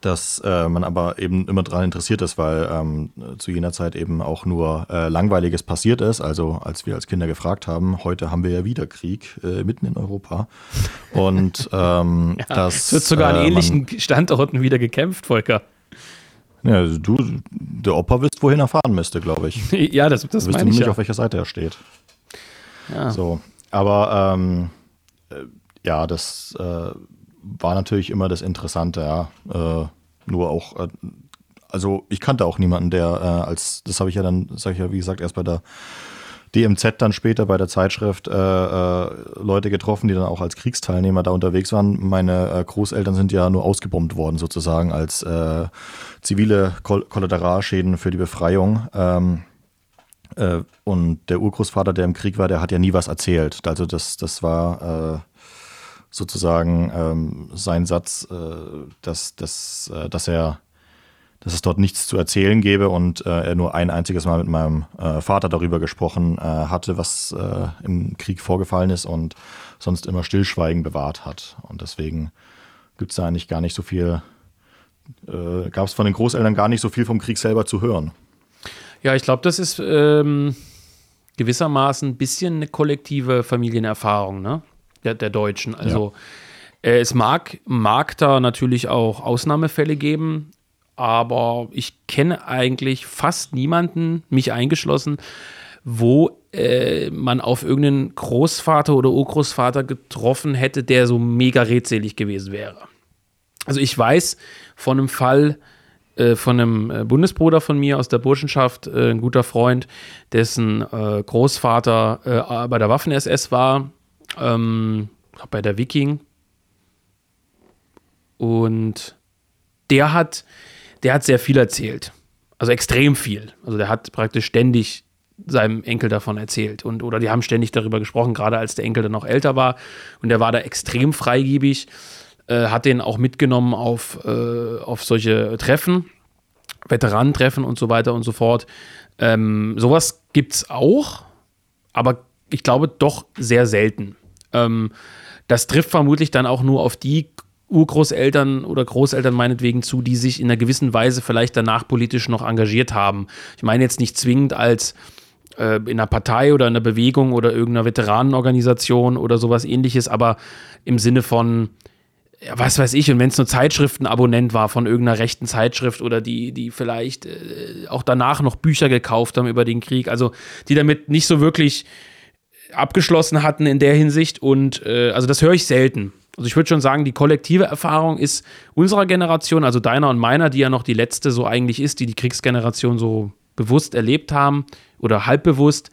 Speaker 2: dass äh, man aber eben immer daran interessiert ist, weil ähm, zu jener Zeit eben auch nur äh, Langweiliges passiert ist. Also als wir als Kinder gefragt haben, heute haben wir ja wieder Krieg äh, mitten in Europa. Und ähm, ja, das
Speaker 1: es wird sogar an äh, ähnlichen man, Standorten wieder gekämpft, Volker.
Speaker 2: Ja, also du, der Opa wisst, wohin er fahren müsste, glaube ich.
Speaker 1: ja, das, das
Speaker 2: du
Speaker 1: meine ich
Speaker 2: nicht,
Speaker 1: ja.
Speaker 2: auf welcher Seite er steht. Ja. So, aber ähm, äh, ja, das äh, war natürlich immer das Interessante, ja. Äh, nur auch, äh, also ich kannte auch niemanden, der äh, als, das habe ich ja dann, sag ich ja, wie gesagt, erst bei der DMZ dann später bei der Zeitschrift äh, äh, Leute getroffen, die dann auch als Kriegsteilnehmer da unterwegs waren. Meine äh, Großeltern sind ja nur ausgebombt worden, sozusagen, als äh, zivile Koll Kollateralschäden für die Befreiung. Ähm, äh, und der Urgroßvater, der im Krieg war, der hat ja nie was erzählt. Also das, das war sozusagen ähm, sein Satz, äh, dass, dass, äh, dass er dass es dort nichts zu erzählen gäbe und äh, er nur ein einziges Mal mit meinem äh, Vater darüber gesprochen äh, hatte, was äh, im Krieg vorgefallen ist und sonst immer Stillschweigen bewahrt hat. Und deswegen gibt es da eigentlich gar nicht so viel, gab es von den Großeltern gar nicht so viel vom Krieg selber zu hören.
Speaker 1: Ja, ich glaube, das ist ähm, gewissermaßen ein bisschen eine kollektive Familienerfahrung, ne? der, der Deutschen. Also ja. äh, es mag, mag da natürlich auch Ausnahmefälle geben, aber ich kenne eigentlich fast niemanden, mich eingeschlossen, wo äh, man auf irgendeinen Großvater oder Urgroßvater getroffen hätte, der so mega redselig gewesen wäre. Also ich weiß von einem Fall äh, von einem äh, Bundesbruder von mir aus der Burschenschaft, äh, ein guter Freund, dessen äh, Großvater bei der Waffen-SS war ähm, bei der Viking. Und der hat, der hat sehr viel erzählt. Also extrem viel. Also der hat praktisch ständig seinem Enkel davon erzählt. Und, oder die haben ständig darüber gesprochen, gerade als der Enkel dann noch älter war. Und der war da extrem freigebig, äh, hat den auch mitgenommen auf, äh, auf solche Treffen, Veteranentreffen und so weiter und so fort. Ähm, sowas gibt es auch, aber ich glaube doch sehr selten. Ähm, das trifft vermutlich dann auch nur auf die Urgroßeltern oder Großeltern meinetwegen zu, die sich in einer gewissen Weise vielleicht danach politisch noch engagiert haben. Ich meine jetzt nicht zwingend als äh, in einer Partei oder in einer Bewegung oder irgendeiner Veteranenorganisation oder sowas ähnliches, aber im Sinne von, ja, was weiß ich, und wenn es nur Zeitschriftenabonnent war von irgendeiner rechten Zeitschrift oder die, die vielleicht äh, auch danach noch Bücher gekauft haben über den Krieg, also die damit nicht so wirklich abgeschlossen hatten in der Hinsicht. Und äh, also das höre ich selten. Also ich würde schon sagen, die kollektive Erfahrung ist unserer Generation, also deiner und meiner, die ja noch die letzte so eigentlich ist, die die Kriegsgeneration so bewusst erlebt haben oder halbbewusst,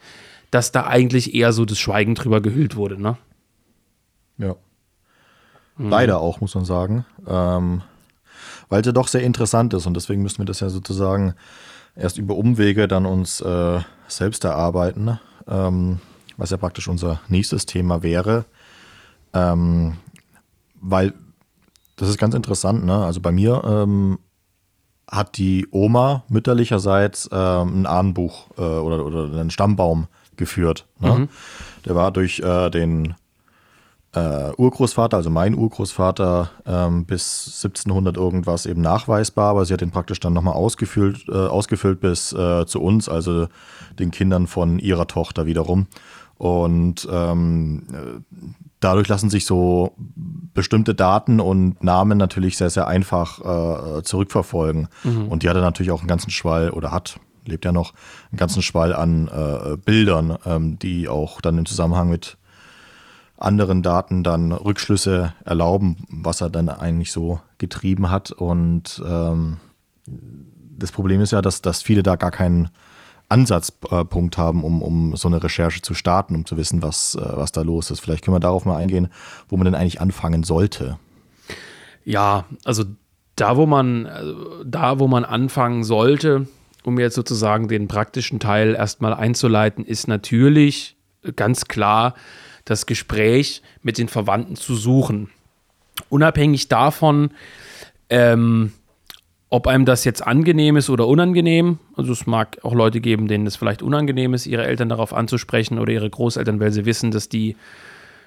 Speaker 1: dass da eigentlich eher so das Schweigen drüber gehüllt wurde, ne?
Speaker 2: Ja. Mhm. Leider auch, muss man sagen. Ähm, weil es ja doch sehr interessant ist und deswegen müssen wir das ja sozusagen erst über Umwege dann uns äh, selbst erarbeiten, ne? ähm, was ja praktisch unser nächstes Thema wäre. Ähm, weil das ist ganz interessant, ne? Also bei mir ähm, hat die Oma mütterlicherseits ähm, ein Ahnenbuch äh, oder, oder einen Stammbaum geführt. Ne? Mhm. Der war durch äh, den äh, Urgroßvater, also mein Urgroßvater, ähm, bis 1700 irgendwas eben nachweisbar, aber sie hat den praktisch dann nochmal ausgefüllt, äh, ausgefüllt bis äh, zu uns, also den Kindern von ihrer Tochter wiederum. Und ähm, dadurch lassen sich so bestimmte Daten und Namen natürlich sehr, sehr einfach äh, zurückverfolgen. Mhm. Und die hatte natürlich auch einen ganzen Schwall oder hat, lebt ja noch, einen ganzen Schwall an äh, Bildern, ähm, die auch dann im Zusammenhang mit anderen Daten dann Rückschlüsse erlauben, was er dann eigentlich so getrieben hat. Und ähm, das Problem ist ja, dass, dass viele da gar keinen Ansatzpunkt haben, um, um so eine Recherche zu starten, um zu wissen, was, äh, was da los ist. Vielleicht können wir darauf mal eingehen, wo man denn eigentlich anfangen sollte.
Speaker 1: Ja, also da, wo man, also da, wo man anfangen sollte, um jetzt sozusagen den praktischen Teil erstmal einzuleiten, ist natürlich ganz klar das Gespräch mit den Verwandten zu suchen. Unabhängig davon, ähm, ob einem das jetzt angenehm ist oder unangenehm, also es mag auch Leute geben, denen es vielleicht unangenehm ist, ihre Eltern darauf anzusprechen oder ihre Großeltern, weil sie wissen, dass die,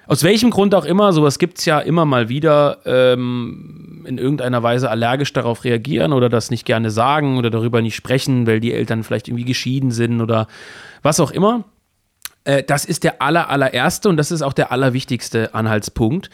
Speaker 1: aus welchem Grund auch immer, sowas gibt es ja immer mal wieder, ähm, in irgendeiner Weise allergisch darauf reagieren oder das nicht gerne sagen oder darüber nicht sprechen, weil die Eltern vielleicht irgendwie geschieden sind oder was auch immer. Äh, das ist der aller, allererste und das ist auch der allerwichtigste Anhaltspunkt.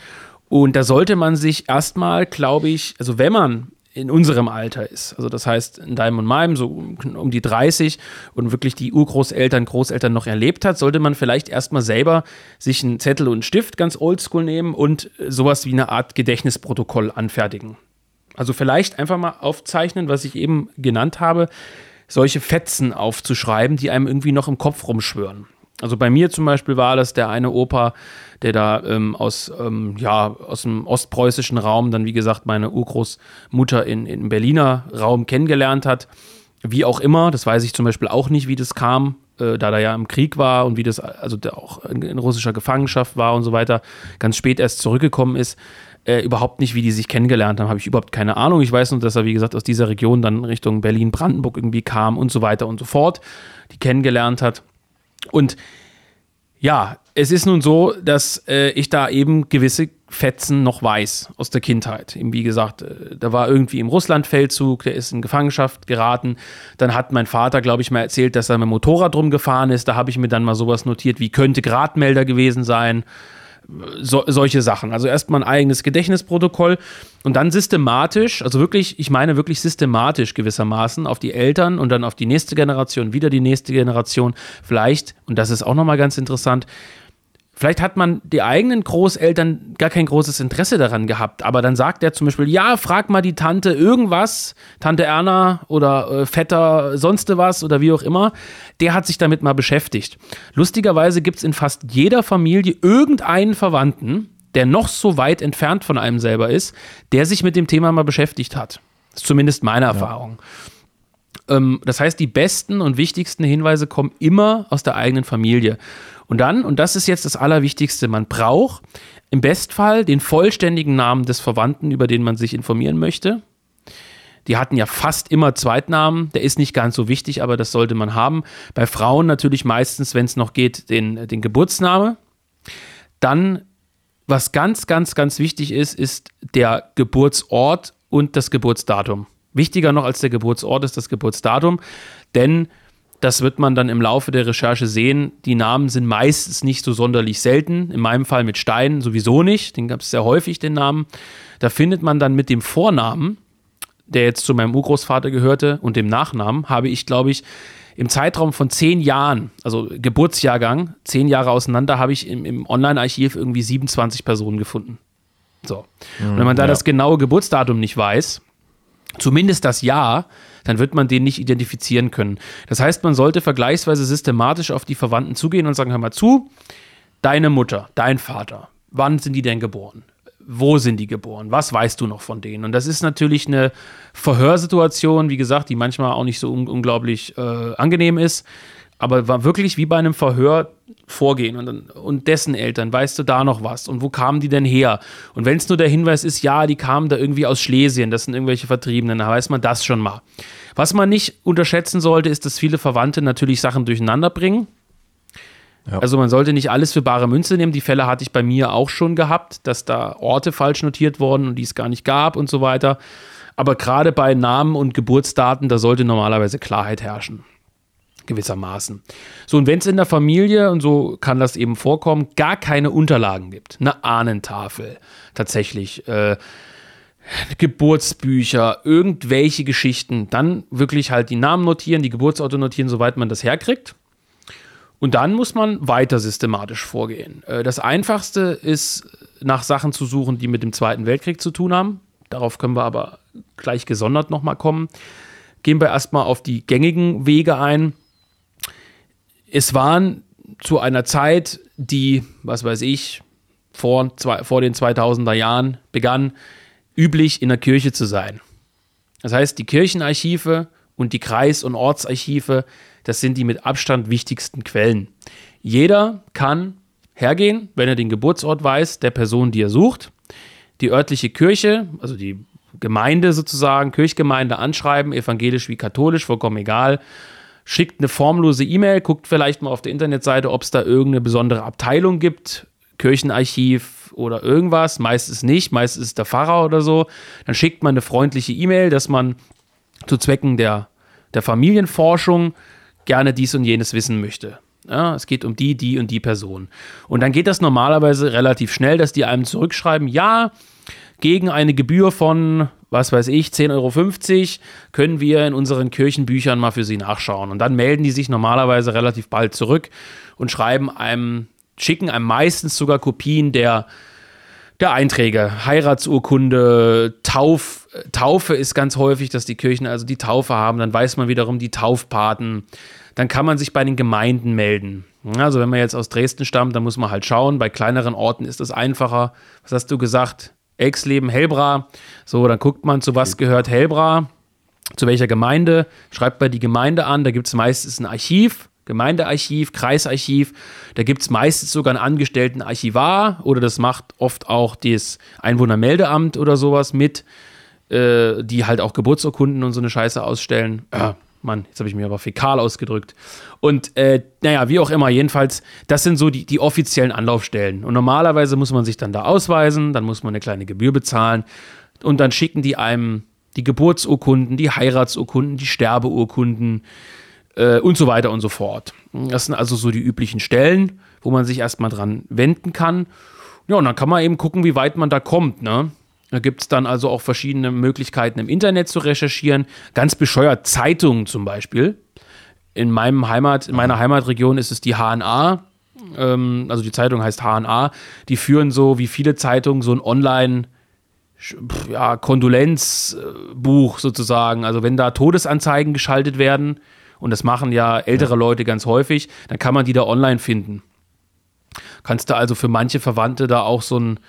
Speaker 1: Und da sollte man sich erstmal, glaube ich, also wenn man in unserem Alter ist. Also das heißt, in deinem und meinem, so um die 30 und wirklich die Urgroßeltern, Großeltern noch erlebt hat, sollte man vielleicht erstmal selber sich einen Zettel und einen Stift ganz oldschool nehmen und sowas wie eine Art Gedächtnisprotokoll anfertigen. Also vielleicht einfach mal aufzeichnen, was ich eben genannt habe, solche Fetzen aufzuschreiben, die einem irgendwie noch im Kopf rumschwören. Also bei mir zum Beispiel war das der eine Opa, der da ähm, aus, ähm, ja, aus dem ostpreußischen Raum dann, wie gesagt, meine Urgroßmutter in, in Berliner Raum kennengelernt hat. Wie auch immer, das weiß ich zum Beispiel auch nicht, wie das kam, äh, da da ja im Krieg war und wie das also auch in, in, russischer Gefangenschaft war und so weiter, ganz spät erst zurückgekommen ist. Äh, überhaupt nicht, wie die sich kennengelernt haben, habe ich überhaupt keine Ahnung. Ich weiß nur, dass er, wie gesagt, aus dieser Region dann Richtung Berlin-Brandenburg irgendwie kam und so weiter und so fort, die kennengelernt hat. Und ja, es ist nun so, dass äh, ich da eben gewisse Fetzen noch weiß aus der Kindheit. Eben wie gesagt, äh, da war irgendwie im Russlandfeldzug, der ist in Gefangenschaft geraten. Dann hat mein Vater, glaube ich, mal erzählt, dass er mit dem Motorrad rumgefahren ist. Da habe ich mir dann mal sowas notiert, wie könnte Gradmelder gewesen sein so, solche Sachen. Also erstmal ein eigenes Gedächtnisprotokoll und dann systematisch, also wirklich, ich meine wirklich systematisch gewissermaßen auf die Eltern und dann auf die nächste Generation, wieder die nächste Generation. Vielleicht, und das ist auch nochmal ganz interessant, Vielleicht hat man die eigenen Großeltern gar kein großes Interesse daran gehabt, aber dann sagt er zum Beispiel, ja, frag mal die Tante irgendwas, Tante Erna oder äh, Vetter sonst was oder wie auch immer, der hat sich damit mal beschäftigt. Lustigerweise gibt es in fast jeder Familie irgendeinen Verwandten, der noch so weit entfernt von einem selber ist, der sich mit dem Thema mal beschäftigt hat. Das ist zumindest meine Erfahrung. Ja. Ähm, das heißt, die besten und wichtigsten Hinweise kommen immer aus der eigenen Familie. Und dann, und das ist jetzt das Allerwichtigste, man braucht im Bestfall den vollständigen Namen des Verwandten, über den man sich informieren möchte. Die hatten ja fast immer Zweitnamen. Der ist nicht ganz so wichtig, aber das sollte man haben. Bei Frauen natürlich meistens, wenn es noch geht, den, den Geburtsname. Dann, was ganz, ganz, ganz wichtig ist, ist der Geburtsort und das Geburtsdatum. Wichtiger noch als der Geburtsort ist das Geburtsdatum, denn das wird man dann im Laufe der Recherche sehen. Die Namen sind meistens nicht so sonderlich selten. In meinem Fall mit Stein sowieso nicht. Den gab es sehr häufig, den Namen. Da findet man dann mit dem Vornamen, der jetzt zu meinem Urgroßvater gehörte, und dem Nachnamen, habe ich, glaube ich, im Zeitraum von zehn Jahren, also Geburtsjahrgang, zehn Jahre auseinander, habe ich im, im Online-Archiv irgendwie 27 Personen gefunden. So. Und wenn man da
Speaker 2: ja.
Speaker 1: das genaue Geburtsdatum nicht weiß, zumindest das Jahr, dann wird man den nicht identifizieren können. Das heißt, man sollte vergleichsweise systematisch auf die Verwandten zugehen und sagen, hör mal zu, deine Mutter, dein Vater, wann sind die denn geboren? Wo sind die geboren? Was weißt du noch von denen? Und das ist natürlich eine Verhörsituation, wie gesagt, die manchmal auch nicht so un unglaublich äh, angenehm ist, aber war wirklich wie bei einem Verhör vorgehen und, und dessen Eltern, weißt du da noch was? Und wo kamen die denn her? Und wenn es nur der Hinweis ist, ja, die kamen da irgendwie aus Schlesien, das sind irgendwelche Vertriebenen, dann weiß man das schon mal. Was man nicht unterschätzen sollte, ist, dass viele Verwandte natürlich Sachen durcheinander bringen.
Speaker 2: Ja.
Speaker 1: Also man sollte nicht alles für bare Münze nehmen. Die Fälle hatte ich bei mir auch schon gehabt, dass da Orte falsch notiert wurden und die es gar nicht gab und so weiter. Aber gerade bei Namen und Geburtsdaten, da sollte normalerweise Klarheit herrschen gewissermaßen. So, und wenn es in der Familie, und so kann das eben vorkommen, gar keine Unterlagen gibt, eine Ahnentafel tatsächlich, äh, Geburtsbücher, irgendwelche Geschichten, dann wirklich halt die Namen notieren, die Geburtsorte notieren, soweit man das herkriegt. Und dann muss man weiter systematisch vorgehen. Äh, Das Einfachste ist, nach Sachen zu suchen, die mit dem Zweiten Weltkrieg zu tun haben. Darauf können wir aber gleich gesondert nochmal kommen. Gehen wir erstmal auf die gängigen Wege ein. Es waren zu einer Zeit, die, was weiß ich, vor, zwei, vor den 2000er Jahren begann, üblich in der Kirche zu sein. Das heißt, die Kirchenarchive und die Kreis- und Ortsarchive, das sind die mit Abstand wichtigsten Quellen. Jeder kann hergehen, wenn er den Geburtsort weiß, der Person, die er sucht, die örtliche Kirche, also die Gemeinde sozusagen, Kirchgemeinde anschreiben, evangelisch wie katholisch, vollkommen egal, schickt eine formlose E-Mail, guckt vielleicht mal auf der Internetseite, ob es da irgendeine besondere Abteilung gibt, Kirchenarchiv oder irgendwas, meistens nicht, meistens ist der Pfarrer oder so, dann schickt man eine freundliche E-Mail, dass man zu Zwecken der, der Familienforschung gerne dies und jenes wissen möchte. Ja, es geht um die, die und die Person. Und dann geht das normalerweise relativ schnell, dass die einem zurückschreiben, ja, gegen eine Gebühr von, was weiß ich, 10,50 Euro können wir in unseren Kirchenbüchern mal für Sie nachschauen. Und dann melden die sich normalerweise relativ bald zurück und schreiben einem, schicken einem meistens sogar Kopien der, der Einträge, Heiratsurkunde, Tauf, Taufe ist ganz häufig, dass die Kirchen also die Taufe haben, dann weiß man wiederum die Taufpaten. Dann kann man sich bei den Gemeinden melden. Also wenn man jetzt aus Dresden stammt, dann muss man halt schauen. Bei kleineren Orten ist es einfacher. Was hast du gesagt? Exleben, Helbra. So, dann guckt man, zu was gehört Helbra, zu welcher Gemeinde, schreibt bei die Gemeinde an, da gibt es meistens ein Archiv, Gemeindearchiv, Kreisarchiv, da gibt es meistens sogar einen angestellten Archivar oder das macht oft auch das Einwohnermeldeamt oder sowas mit, äh, die halt auch Geburtsurkunden und so eine Scheiße ausstellen. Äh, Mann, jetzt habe ich mir aber fäkal ausgedrückt. Und äh, naja, wie auch immer, jedenfalls, das sind so die, die offiziellen Anlaufstellen. Und normalerweise muss man sich dann da ausweisen, dann muss man eine kleine Gebühr bezahlen und dann schicken die einem die Geburtsurkunden, die Heiratsurkunden, die Sterbeurkunden äh, und so weiter und so fort. Das sind also so die üblichen Stellen, wo man sich erstmal dran wenden kann. Ja, und dann kann man eben gucken, wie weit man da kommt, ne? Da gibt es dann also auch verschiedene Möglichkeiten im Internet zu recherchieren. Ganz bescheuert, Zeitungen zum Beispiel. In meinem Heimat, in meiner Heimatregion ist es die HNA. Ähm, also die Zeitung heißt HNA. Die führen so wie viele Zeitungen so ein Online- ja, Kondolenzbuch sozusagen. Also wenn da Todesanzeigen geschaltet werden, und das machen ja ältere Leute ganz häufig, dann kann man die da online finden. Kannst du also für manche Verwandte da auch so ein,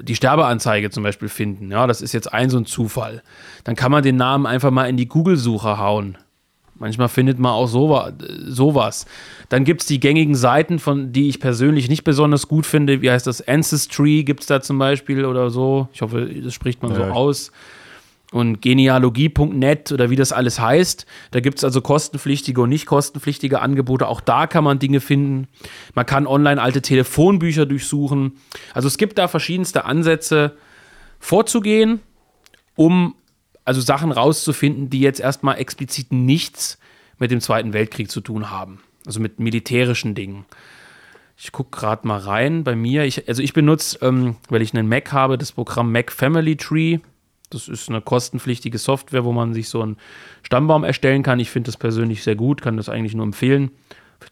Speaker 1: die Sterbeanzeige zum Beispiel finden. Ja, das ist jetzt ein so ein Zufall. Dann kann man den Namen einfach mal in die Google-Suche hauen. Manchmal findet man auch sowa- sowas. Dann gibt es die gängigen Seiten, von die ich persönlich nicht besonders gut finde. Wie heißt das? Ancestry gibt es da zum Beispiel oder so. Ich hoffe, das spricht man so
Speaker 2: Ja.
Speaker 1: aus. Und genealogie.net oder wie das alles heißt. Da gibt es also kostenpflichtige und nicht kostenpflichtige Angebote. Auch da kann man Dinge finden. Man kann online alte Telefonbücher durchsuchen. Also es gibt da verschiedenste Ansätze vorzugehen, um also Sachen rauszufinden, die jetzt erstmal explizit nichts mit dem Zweiten Weltkrieg zu tun haben. Also mit militärischen Dingen. Ich gucke gerade mal rein bei mir. Ich, also ich benutze, ähm, weil ich einen Mac habe, das Programm Mac Family Tree. Das ist eine kostenpflichtige Software, wo man sich so einen Stammbaum erstellen kann. Ich finde das persönlich sehr gut, kann das eigentlich nur empfehlen.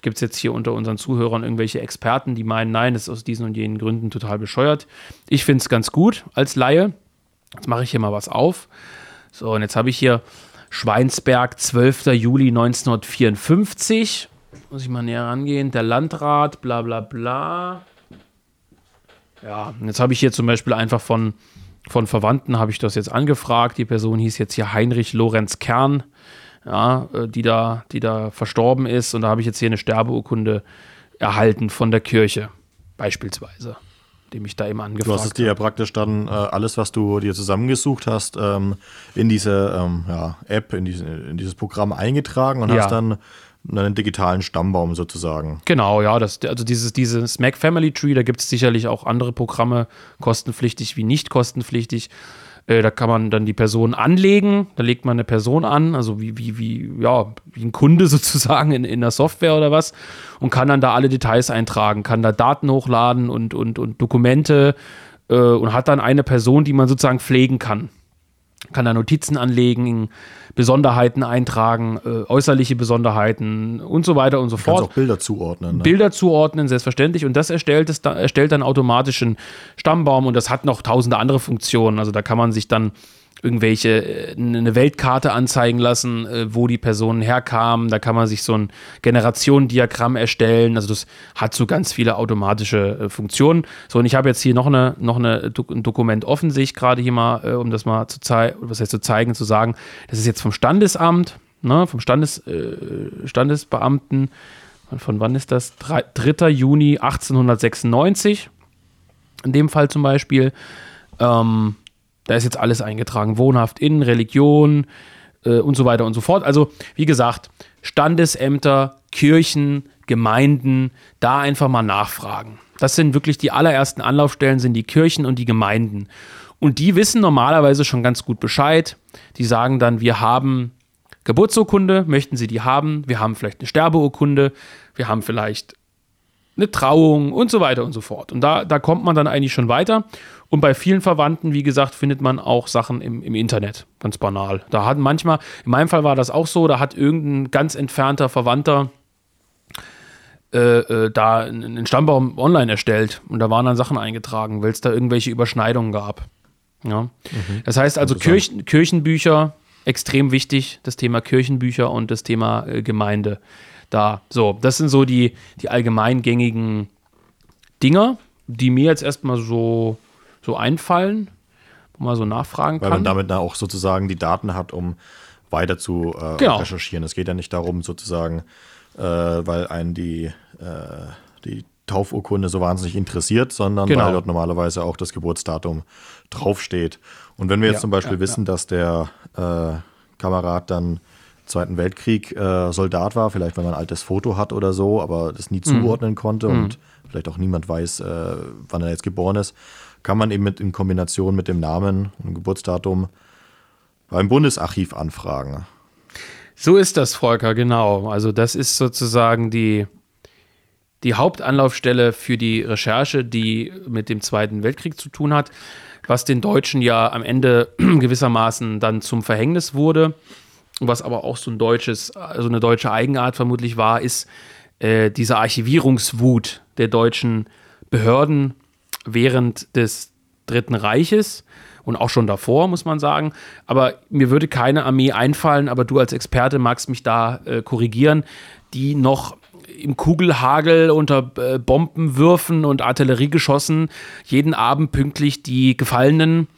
Speaker 1: Gibt es jetzt hier unter unseren Zuhörern irgendwelche Experten, die meinen, nein, das ist aus diesen und jenen Gründen total bescheuert. Ich finde es ganz gut als Laie. Jetzt mache ich hier mal was auf. So, und jetzt habe ich hier Schweinsberg, 12. Juli 1954. Muss ich mal näher rangehen. Der Landrat, bla bla bla. Ja, und jetzt habe ich hier zum Beispiel einfach von, von Verwandten, habe ich das jetzt angefragt. Die Person hieß jetzt hier Heinrich Lorenz Kern, ja, äh, die, da, die da verstorben ist. Und da habe ich jetzt hier eine Sterbeurkunde erhalten von der Kirche, beispielsweise dem ich da eben angefragt habe.
Speaker 2: Du hast es dir ja praktisch dann äh, alles, was du dir zusammengesucht hast, ähm, in diese ähm, ja, App, in, diese, in, dieses Programm eingetragen und ja. hast dann einen digitalen Stammbaum sozusagen.
Speaker 1: Genau, ja, das, also dieses, dieses Mac Family Tree, da gibt es sicherlich auch andere Programme, kostenpflichtig wie nicht kostenpflichtig. Äh, da kann man dann die Person anlegen, da legt man eine Person an, also wie, wie, wie, ja, wie ein Kunde sozusagen in, in der Software oder was und kann dann da alle Details eintragen, kann da Daten hochladen und, und, und Dokumente äh, und hat dann eine Person, die man sozusagen pflegen kann kann da Notizen anlegen, Besonderheiten eintragen, äh, äußerliche Besonderheiten und so weiter und so fort.
Speaker 2: Kannst auch Bilder zuordnen.
Speaker 1: Ne? Bilder zuordnen, selbstverständlich. Und das erstellt, es da, erstellt dann automatisch einen Stammbaum und das hat noch tausende andere Funktionen. Also da kann man sich dann irgendwelche, äh, eine Weltkarte anzeigen lassen, äh, wo die Personen herkamen. Da kann man sich so ein Generationendiagramm erstellen. Also das hat so ganz viele automatische äh, Funktionen. So, und ich habe jetzt hier noch, eine, noch eine, ein Dokument offen, sehe ich gerade hier mal, um das mal zu zeigen, was heißt zu zeigen, zu sagen, das ist jetzt vom Standesamt, ne, vom Standes, äh, Standesbeamten. Von wann ist das? 3, 3. Juni 1896. In dem Fall zum Beispiel. Ähm, da ist jetzt alles eingetragen. Wohnhaft in, Religion äh, und so weiter und so fort. Also, wie gesagt, Standesämter, Kirchen, Gemeinden, da einfach mal nachfragen. Das sind wirklich die allerersten Anlaufstellen, sind die Kirchen und die Gemeinden. Und die wissen normalerweise schon ganz gut Bescheid. Die sagen dann, wir haben Geburtsurkunde, möchten Sie die haben? Wir haben vielleicht eine Sterbeurkunde, wir haben vielleicht eine Trauung und so weiter und so fort. Und da, da kommt man dann eigentlich schon weiter. Und bei vielen Verwandten, wie gesagt, findet man auch Sachen im, im Internet. Ganz banal. Da hat manchmal, in meinem Fall war das auch so, da hat irgendein ganz entfernter Verwandter äh, äh, da einen Stammbaum online erstellt und da waren dann Sachen eingetragen, weil es da irgendwelche Überschneidungen gab. Ja. Mhm. Das heißt also Kirchen, Kirchenbücher, extrem wichtig, das Thema Kirchenbücher und das Thema äh, Gemeinde da. So, das sind so die, die allgemeingängigen Dinger, die mir jetzt erstmal so, so einfallen, wo man so nachfragen
Speaker 2: kann.
Speaker 1: Weil
Speaker 2: man damit auch sozusagen die Daten hat, um weiter zu äh, genau. recherchieren. Es geht ja nicht darum, sozusagen, äh, weil einen die, äh, die Taufurkunde so wahnsinnig interessiert, sondern genau. weil dort normalerweise auch das Geburtsdatum draufsteht. Und wenn wir jetzt ja, zum Beispiel ja, wissen, ja. dass der äh, Kamerad dann Zweiten Weltkrieg äh, Soldat war, vielleicht weil man ein altes Foto hat oder so, aber das nie mhm. zuordnen konnte mhm. und vielleicht auch niemand weiß, äh, wann er jetzt geboren ist, kann man eben mit, in Kombination mit dem Namen und Geburtsdatum beim Bundesarchiv anfragen.
Speaker 1: So ist das, Volker, genau. Also das ist sozusagen die, die Hauptanlaufstelle für die Recherche, die mit dem Zweiten Weltkrieg zu tun hat, was den Deutschen ja am Ende gewissermaßen dann zum Verhängnis wurde was aber auch so ein deutsches, also eine deutsche Eigenart vermutlich war, ist äh, diese Archivierungswut der deutschen Behörden während des Dritten Reiches und auch schon davor, muss man sagen. Aber mir würde keine Armee einfallen, aber du als Experte magst mich da äh, korrigieren, die noch im Kugelhagel unter äh, Bombenwürfen und Artilleriegeschossen jeden Abend pünktlich die Gefallenen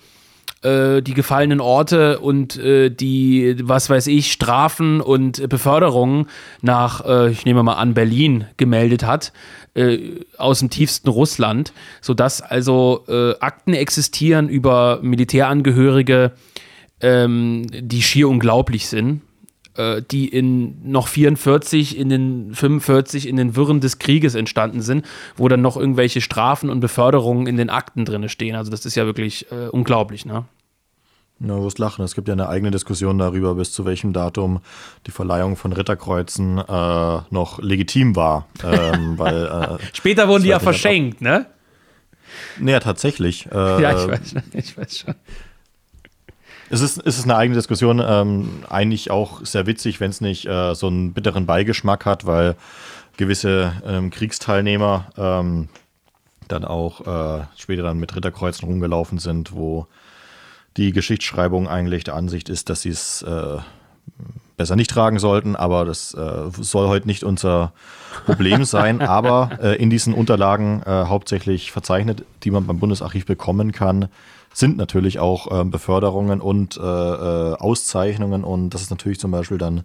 Speaker 1: äh, die gefallenen Orte und äh, die, was weiß ich, Strafen und Beförderungen nach, äh, ich nehme mal an, Berlin gemeldet hat, äh, aus dem tiefsten Russland, sodass also äh, Akten existieren über Militärangehörige, ähm, die schier unglaublich sind die in noch 44, in den 45, in den Wirren des Krieges entstanden sind, wo dann noch irgendwelche Strafen und Beförderungen in den Akten drin stehen. Also das ist ja wirklich äh, unglaublich, ne?
Speaker 2: Na, du wirst lachen. Es gibt ja eine eigene Diskussion darüber, bis zu welchem Datum die Verleihung von Ritterkreuzen äh, noch legitim war. Ähm, weil, äh,
Speaker 1: Später wurden die ja verschenkt, ne?
Speaker 2: Naja, tatsächlich.
Speaker 1: Äh, ja, ich weiß, ich weiß schon.
Speaker 2: Es ist, es ist eine eigene Diskussion, ähm, eigentlich auch sehr witzig, wenn es nicht äh, so einen bitteren Beigeschmack hat, weil gewisse ähm, Kriegsteilnehmer ähm, dann auch äh, später dann mit Ritterkreuzen rumgelaufen sind, wo die Geschichtsschreibung eigentlich der Ansicht ist, dass sie es äh, besser nicht tragen sollten, aber das äh, soll heute nicht unser Problem sein. aber äh, in diesen Unterlagen äh, hauptsächlich verzeichnet, die man beim Bundesarchiv bekommen kann, sind natürlich auch äh, Beförderungen und äh, äh, Auszeichnungen und das ist natürlich zum Beispiel dann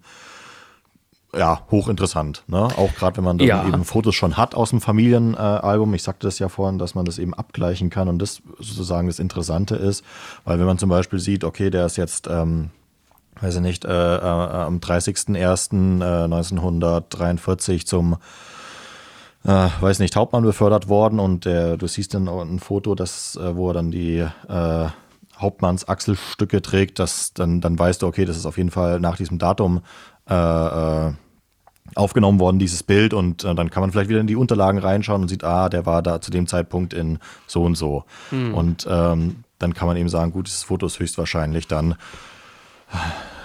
Speaker 2: ja, hochinteressant. Ne? Auch gerade wenn man dann ja. eben Fotos schon hat aus dem Familienalbum. ich sagte das ja vorhin, dass man das eben abgleichen kann und das sozusagen das Interessante ist. Weil wenn man zum Beispiel sieht, okay, der ist jetzt, ähm, weiß ich nicht, äh, äh, am 30.01.1943 äh, zum äh, weiß nicht, Hauptmann befördert worden und der, du siehst dann ein Foto, das, äh, wo er dann die äh, Hauptmannsachselstücke trägt, das, dann, dann weißt du, okay, das ist auf jeden Fall nach diesem Datum äh, äh, aufgenommen worden, dieses Bild, und äh, dann kann man vielleicht wieder in die Unterlagen reinschauen und sieht, ah, der war da zu dem Zeitpunkt in so und so. Mhm. Und ähm, dann kann man eben sagen, gut, dieses Foto ist höchstwahrscheinlich dann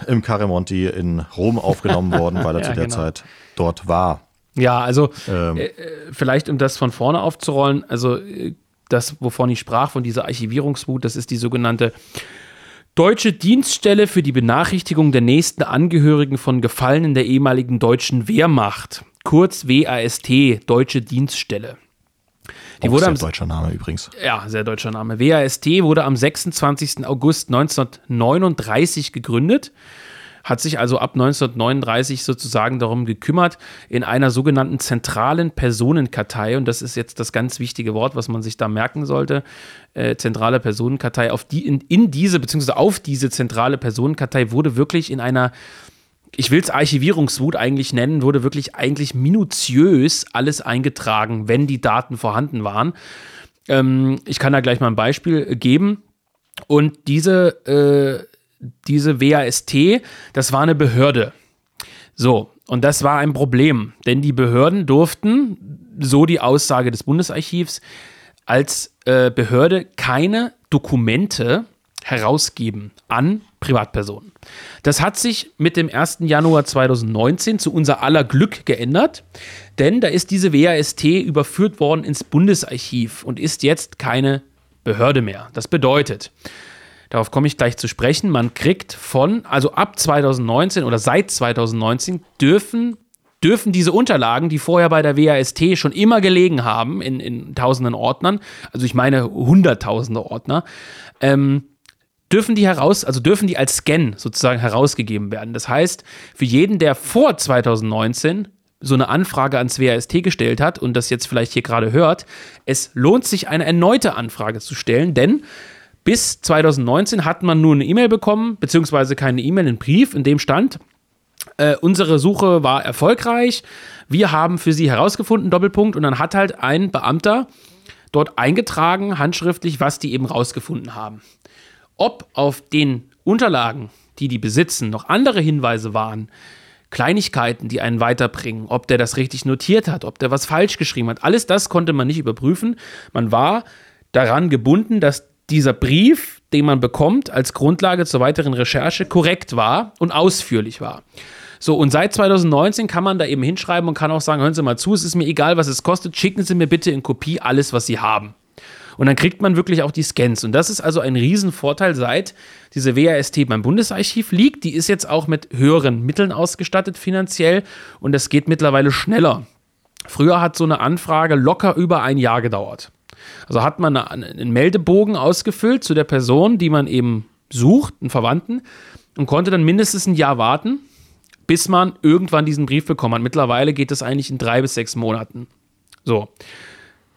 Speaker 2: im Caramonti in Rom aufgenommen worden, weil er ja, zu der genau. Zeit dort war.
Speaker 1: Ja, also ähm. äh, vielleicht um das von vorne aufzurollen, also äh, das, wovon ich sprach, von dieser Archivierungswut, das ist die sogenannte Deutsche Dienststelle für die Benachrichtigung der nächsten Angehörigen von Gefallenen der ehemaligen deutschen Wehrmacht, kurz WAST, Deutsche Dienststelle.
Speaker 2: Die Auch wurde sehr am, deutscher Name übrigens.
Speaker 1: Ja, sehr deutscher Name. WAST wurde am 26. August 1939 gegründet hat sich also ab 1939 sozusagen darum gekümmert, in einer sogenannten zentralen Personenkartei, und das ist jetzt das ganz wichtige Wort, was man sich da merken sollte, äh, zentrale Personenkartei, auf die, in, in diese, beziehungsweise auf diese zentrale Personenkartei wurde wirklich in einer ich will es Archivierungswut eigentlich nennen, wurde wirklich eigentlich minutiös alles eingetragen, wenn die Daten vorhanden waren. Ähm, ich kann da gleich mal ein Beispiel geben. Und diese äh, diese WAST, das war eine Behörde. So, und das war ein Problem, denn die Behörden durften, so die Aussage des Bundesarchivs, als äh, Behörde keine Dokumente herausgeben an Privatpersonen. Das hat sich mit dem 1. Januar 2019 zu unser aller Glück geändert, denn da ist diese WAST überführt worden ins Bundesarchiv und ist jetzt keine Behörde mehr. Das bedeutet, Darauf komme ich gleich zu sprechen. Man kriegt von, also ab 2019 oder seit 2019 dürfen dürfen diese Unterlagen, die vorher bei der WAST schon immer gelegen haben, in, in tausenden Ordnern, also ich meine hunderttausende Ordner, ähm, dürfen die heraus, also dürfen die als Scan sozusagen herausgegeben werden. Das heißt, für jeden, der vor 2019 so eine Anfrage ans WAST gestellt hat und das jetzt vielleicht hier gerade hört, es lohnt sich, eine erneute Anfrage zu stellen, denn bis 2019 hat man nur eine E-Mail bekommen, beziehungsweise keine E-Mail, einen Brief, in dem stand, äh, unsere Suche war erfolgreich, wir haben für Sie herausgefunden, Doppelpunkt, und dann hat halt ein Beamter dort eingetragen, handschriftlich, was die eben rausgefunden haben. Ob auf den Unterlagen, die die besitzen, noch andere Hinweise waren, Kleinigkeiten, die einen weiterbringen, ob der das richtig notiert hat, ob der was falsch geschrieben hat, alles das konnte man nicht überprüfen. Man war daran gebunden, dass dieser Brief, den man bekommt, als Grundlage zur weiteren Recherche korrekt war und ausführlich war. So, und seit 2019 kann man da eben hinschreiben und kann auch sagen, hören Sie mal zu, es ist mir egal, was es kostet, schicken Sie mir bitte in Kopie alles, was Sie haben. Und dann kriegt man wirklich auch die Scans. Und das ist also ein Riesenvorteil, seit diese WAST beim Bundesarchiv liegt. Die ist jetzt auch mit höheren Mitteln ausgestattet finanziell und das geht mittlerweile schneller. Früher hat so eine Anfrage locker über ein Jahr gedauert. Also hat man einen Meldebogen ausgefüllt zu der Person, die man eben sucht, einen Verwandten, und konnte dann mindestens ein Jahr warten, bis man irgendwann diesen Brief bekommen hat. Mittlerweile geht das eigentlich in drei bis sechs Monaten. So.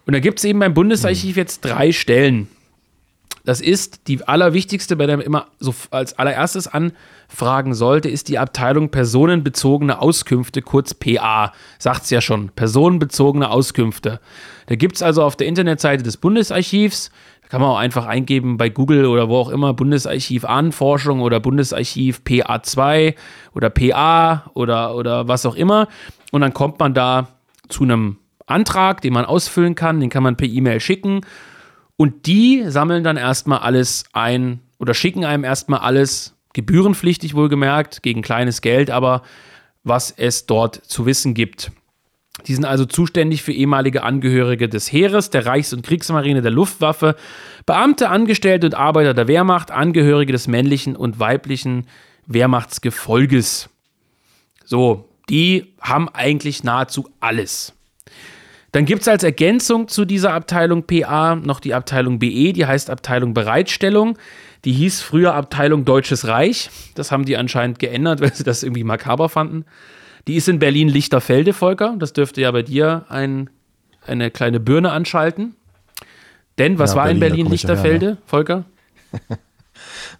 Speaker 1: Und da gibt es eben beim Bundesarchiv jetzt drei Stellen. Das ist die allerwichtigste, bei der man immer so als allererstes anfragen sollte, ist die Abteilung personenbezogene Auskünfte, kurz PA. Sagt es ja schon, personenbezogene Auskünfte. Da gibt es also auf der Internetseite des Bundesarchivs, da kann man auch einfach eingeben bei Google oder wo auch immer, Bundesarchiv Anforschung oder Bundesarchiv PA2 oder PA oder, oder was auch immer. Und dann kommt man da zu einem Antrag, den man ausfüllen kann, den kann man per E-Mail schicken. Und die sammeln dann erstmal alles ein oder schicken einem erstmal alles gebührenpflichtig wohlgemerkt, gegen kleines Geld, aber was es dort zu wissen gibt. Die sind also zuständig für ehemalige Angehörige des Heeres, der Reichs- und Kriegsmarine, der Luftwaffe, Beamte, Angestellte und Arbeiter der Wehrmacht, Angehörige des männlichen und weiblichen Wehrmachtsgefolges. So, die haben eigentlich nahezu alles. Dann gibt es als Ergänzung zu dieser Abteilung PA noch die Abteilung BE, die heißt Abteilung Bereitstellung. Die hieß früher Abteilung Deutsches Reich. Das haben die anscheinend geändert, weil sie das irgendwie makaber fanden. Die ist in Berlin-Lichterfelde, Volker. Das dürfte ja bei dir ein, eine kleine Birne anschalten. Denn was ja, war Berlin, in Berlin-Lichterfelde, ja Volker?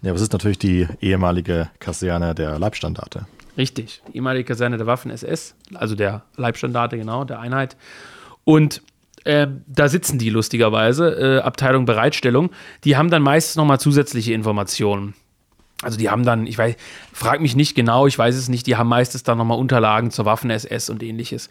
Speaker 2: ja, aber es ist natürlich die ehemalige Kaserne der Leibstandarte.
Speaker 1: Richtig, die ehemalige Kaserne der Waffen-SS, also der Leibstandarte, genau, der Einheit. Und äh, da sitzen die lustigerweise, äh, Abteilung Bereitstellung, die haben dann meistens nochmal zusätzliche Informationen. Also die haben dann, ich weiß, frag mich nicht genau, ich weiß es nicht, die haben meistens dann nochmal Unterlagen zur Waffen-SS und ähnliches.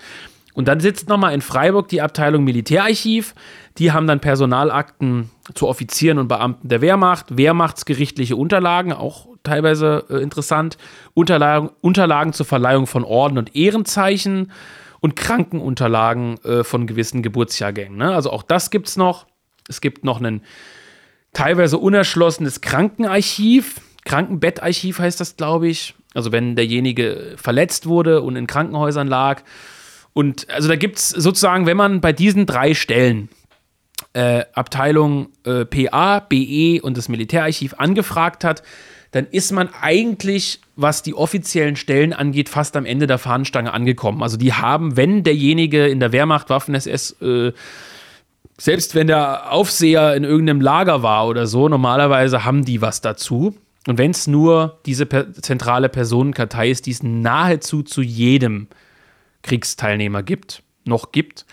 Speaker 1: Und dann sitzt nochmal in Freiburg die Abteilung Militärarchiv. Die haben dann Personalakten zu Offizieren und Beamten der Wehrmacht, Wehrmachtsgerichtliche Unterlagen, auch teilweise äh, interessant, Unterlagen, Unterlagen zur Verleihung von Orden und Ehrenzeichen und Krankenunterlagen äh, von gewissen Geburtsjahrgängen. Ne? Also auch das gibt es noch. Es gibt noch ein teilweise unerschlossenes Krankenarchiv. Krankenbettarchiv heißt das, glaube ich. Also wenn derjenige verletzt wurde und in Krankenhäusern lag. Und also da gibt es sozusagen, wenn man bei diesen drei Stellen äh, Abteilung äh, PA, BE und das Militärarchiv angefragt hat, dann ist man eigentlich, was die offiziellen Stellen angeht, fast am Ende der Fahnenstange angekommen. Also die haben, wenn derjenige in der Wehrmacht Waffen-SS, äh, selbst wenn der Aufseher in irgendeinem Lager war oder so, normalerweise haben die was dazu. Und wenn es nur diese per zentrale Personenkartei ist, die es nahezu zu jedem Kriegsteilnehmer gibt, noch gibt.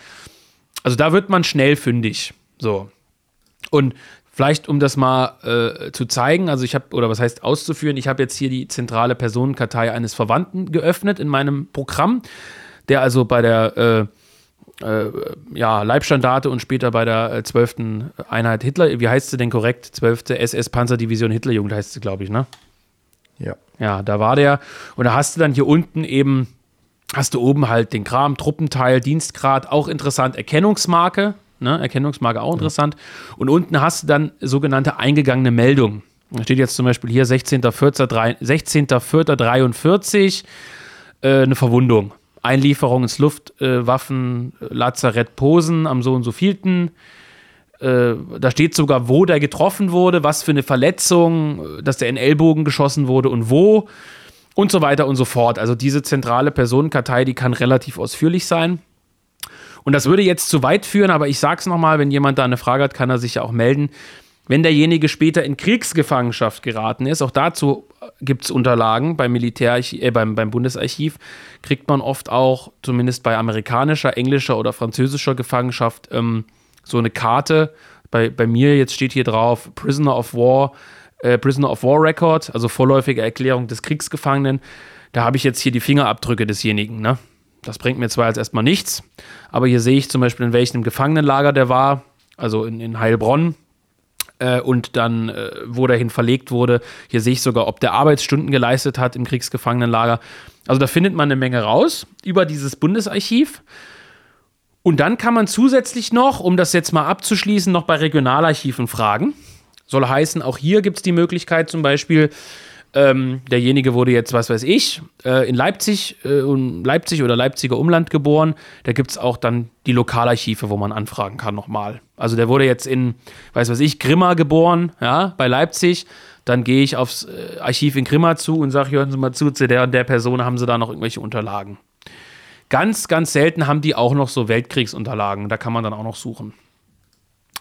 Speaker 1: Also da wird man schnell fündig. So. Und vielleicht, um das mal äh, zu zeigen, also ich habe, oder was heißt auszuführen, ich habe jetzt hier die zentrale Personenkartei eines Verwandten geöffnet in meinem Programm, der also bei der äh, äh, ja, Leibstandarte und später bei der 12. Äh, Einheit Hitler, wie heißt sie denn korrekt? 12. SS-Panzerdivision Hitlerjugend heißt sie, glaube ich, ne?
Speaker 2: Ja.
Speaker 1: Ja, da war der. Und da hast du dann hier unten eben, hast du oben halt den Kram, Truppenteil, Dienstgrad, auch interessant, Erkennungsmarke, Ne? Erkennungsmarke auch interessant. Ja. Und unten hast du dann sogenannte eingegangene Meldungen. Da steht jetzt zum Beispiel hier 16.04.43 äh, eine Verwundung. Einlieferung ins Luftwaffen, äh, Lazarett Posen am so und so vielten. Äh, da steht sogar, wo der getroffen wurde, was für eine Verletzung, dass der in Ellbogen geschossen wurde und wo und so weiter und so fort. Also diese zentrale Personenkartei, die kann relativ ausführlich sein. Und das würde jetzt zu weit führen, aber ich sage es nochmal, wenn jemand da eine Frage hat, kann er sich ja auch melden. Wenn derjenige später in Kriegsgefangenschaft geraten ist, auch dazu gibt es Unterlagen beim Militärarchiv, äh, beim, beim Bundesarchiv, kriegt man oft auch, zumindest bei amerikanischer, englischer oder französischer Gefangenschaft, ähm, so eine Karte. Bei, bei mir jetzt steht hier drauf Prisoner of War, äh, Prisoner of War Record, also vorläufige Erklärung des Kriegsgefangenen. Da habe ich jetzt hier die Fingerabdrücke desjenigen, ne? Das bringt mir zwar jetzt erstmal nichts, aber hier sehe ich zum Beispiel, in welchem Gefangenenlager der war, also in, in Heilbronn. Äh, und dann, äh, wo dahin verlegt wurde. Hier sehe ich sogar, ob der Arbeitsstunden geleistet hat im Kriegsgefangenenlager. Also da findet man eine Menge raus über dieses Bundesarchiv. Und dann kann man zusätzlich noch, um das jetzt mal abzuschließen, noch bei Regionalarchiven fragen. Soll heißen, auch hier gibt es die Möglichkeit zum Beispiel, ähm, derjenige wurde jetzt, was weiß ich, äh, in Leipzig, äh, Leipzig oder Leipziger Umland geboren. Da gibt es auch dann die Lokalarchive, wo man anfragen kann nochmal. Also der wurde jetzt in, weiß was ich, Grimma geboren, ja, bei Leipzig. Dann gehe ich aufs äh, Archiv in Grimma zu und sage, hören Sie mal zu, zu der und der Person haben Sie da noch irgendwelche Unterlagen. Ganz, ganz selten haben die auch noch so Weltkriegsunterlagen. Da kann man dann auch noch suchen.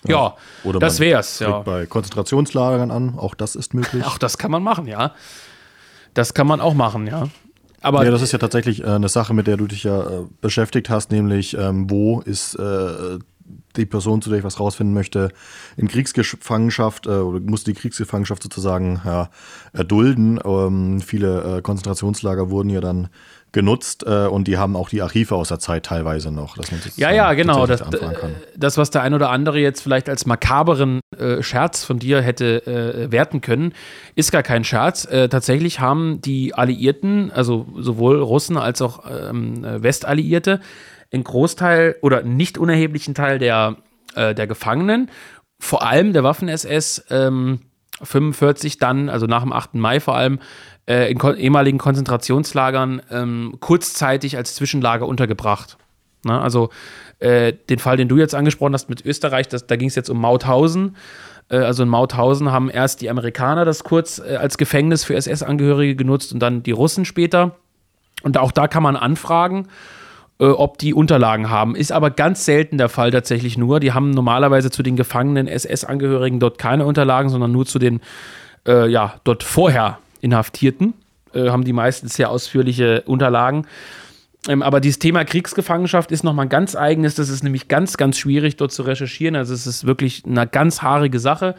Speaker 1: Ja, Oder das wär's. Ja.
Speaker 2: Bei Konzentrationslagern an, auch das ist möglich.
Speaker 1: Auch das kann man machen, ja. Das kann man auch machen, ja. Aber
Speaker 2: ja, das ist ja tatsächlich äh, eine Sache, mit der du dich ja äh, beschäftigt hast, nämlich ähm, wo ist äh, die Person, zu der ich was rausfinden möchte, in Kriegsgefangenschaft äh, oder musste die Kriegsgefangenschaft sozusagen ja, erdulden. Ähm, viele äh, Konzentrationslager wurden ja dann genutzt äh, und die haben auch die Archive aus der Zeit teilweise noch. Dass
Speaker 1: man ja, ja, genau. Das, das, was der ein oder andere jetzt vielleicht als makaberen äh, Scherz von dir hätte äh, werten können, ist gar kein Scherz. Äh, tatsächlich haben die Alliierten, also sowohl Russen als auch ähm, Westalliierte, einen Großteil oder nicht unerheblichen Teil der, äh, der Gefangenen, vor allem der Waffen-SS, ähm, 45 dann, also nach dem 8. Mai vor allem, äh, in ko ehemaligen Konzentrationslagern ähm, kurzzeitig als Zwischenlager untergebracht. Na, also äh, den Fall, den du jetzt angesprochen hast mit Österreich, das, da ging es jetzt um Mauthausen. Äh, also in Mauthausen haben erst die Amerikaner das kurz äh, als Gefängnis für SS-Angehörige genutzt und dann die Russen später. Und auch da kann man anfragen äh, ob die Unterlagen haben. Ist aber ganz selten der Fall tatsächlich nur. Die haben normalerweise zu den gefangenen SS-Angehörigen dort keine Unterlagen, sondern nur zu den äh, ja, dort vorher Inhaftierten. Äh, haben die meistens sehr ausführliche Unterlagen. Ähm, aber dieses Thema Kriegsgefangenschaft ist nochmal ein ganz eigenes. Das ist nämlich ganz, ganz schwierig dort zu recherchieren. Also es ist wirklich eine ganz haarige Sache.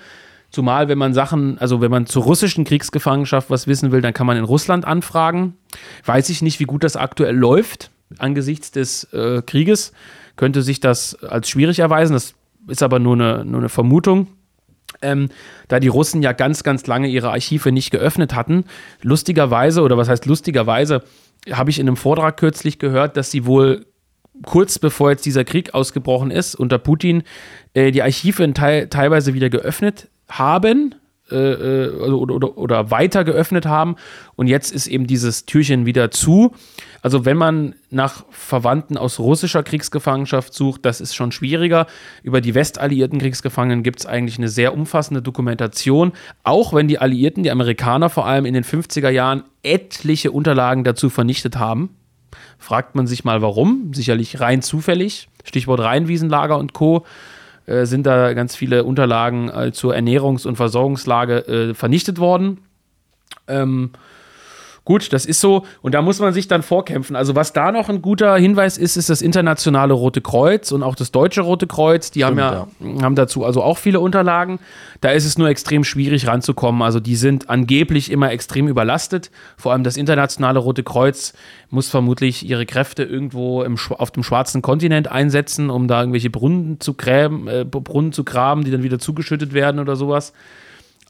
Speaker 1: Zumal, wenn man Sachen, also wenn man zur russischen Kriegsgefangenschaft was wissen will, dann kann man in Russland anfragen. Weiß ich nicht, wie gut das aktuell läuft angesichts des äh, Krieges könnte sich das als schwierig erweisen. Das ist aber nur eine, nur eine Vermutung. Ähm, da die Russen ja ganz, ganz lange ihre Archive nicht geöffnet hatten. Lustigerweise, oder was heißt lustigerweise, habe ich in einem Vortrag kürzlich gehört, dass sie wohl kurz bevor jetzt dieser Krieg ausgebrochen ist, unter Putin, äh, die Archive teil teilweise wieder geöffnet haben äh, äh also, oder, oder, oder weiter geöffnet haben. Und jetzt ist eben dieses Türchen wieder zu. Also wenn man nach Verwandten aus russischer Kriegsgefangenschaft sucht, das ist schon schwieriger. Über die westalliierten Kriegsgefangenen gibt es eigentlich eine sehr umfassende Dokumentation, auch wenn die Alliierten, die Amerikaner vor allem in den 50er Jahren etliche Unterlagen dazu vernichtet haben. Fragt man sich mal warum, sicherlich rein zufällig. Stichwort Rheinwiesenlager und Co äh, sind da ganz viele Unterlagen äh, zur Ernährungs- und Versorgungslage äh, vernichtet worden. Ähm, Gut, das ist so. Und da muss man sich dann vorkämpfen. Also, was da noch ein guter Hinweis ist, ist das internationale Rote Kreuz und auch das deutsche Rote Kreuz. Die Stimmt, haben ja, ja, haben dazu also auch viele Unterlagen. Da ist es nur extrem schwierig ranzukommen. Also, die sind angeblich immer extrem überlastet. Vor allem das internationale Rote Kreuz muss vermutlich ihre Kräfte irgendwo im, auf dem schwarzen Kontinent einsetzen, um da irgendwelche Brunnen zu, gräben, äh, Brunnen zu graben, die dann wieder zugeschüttet werden oder sowas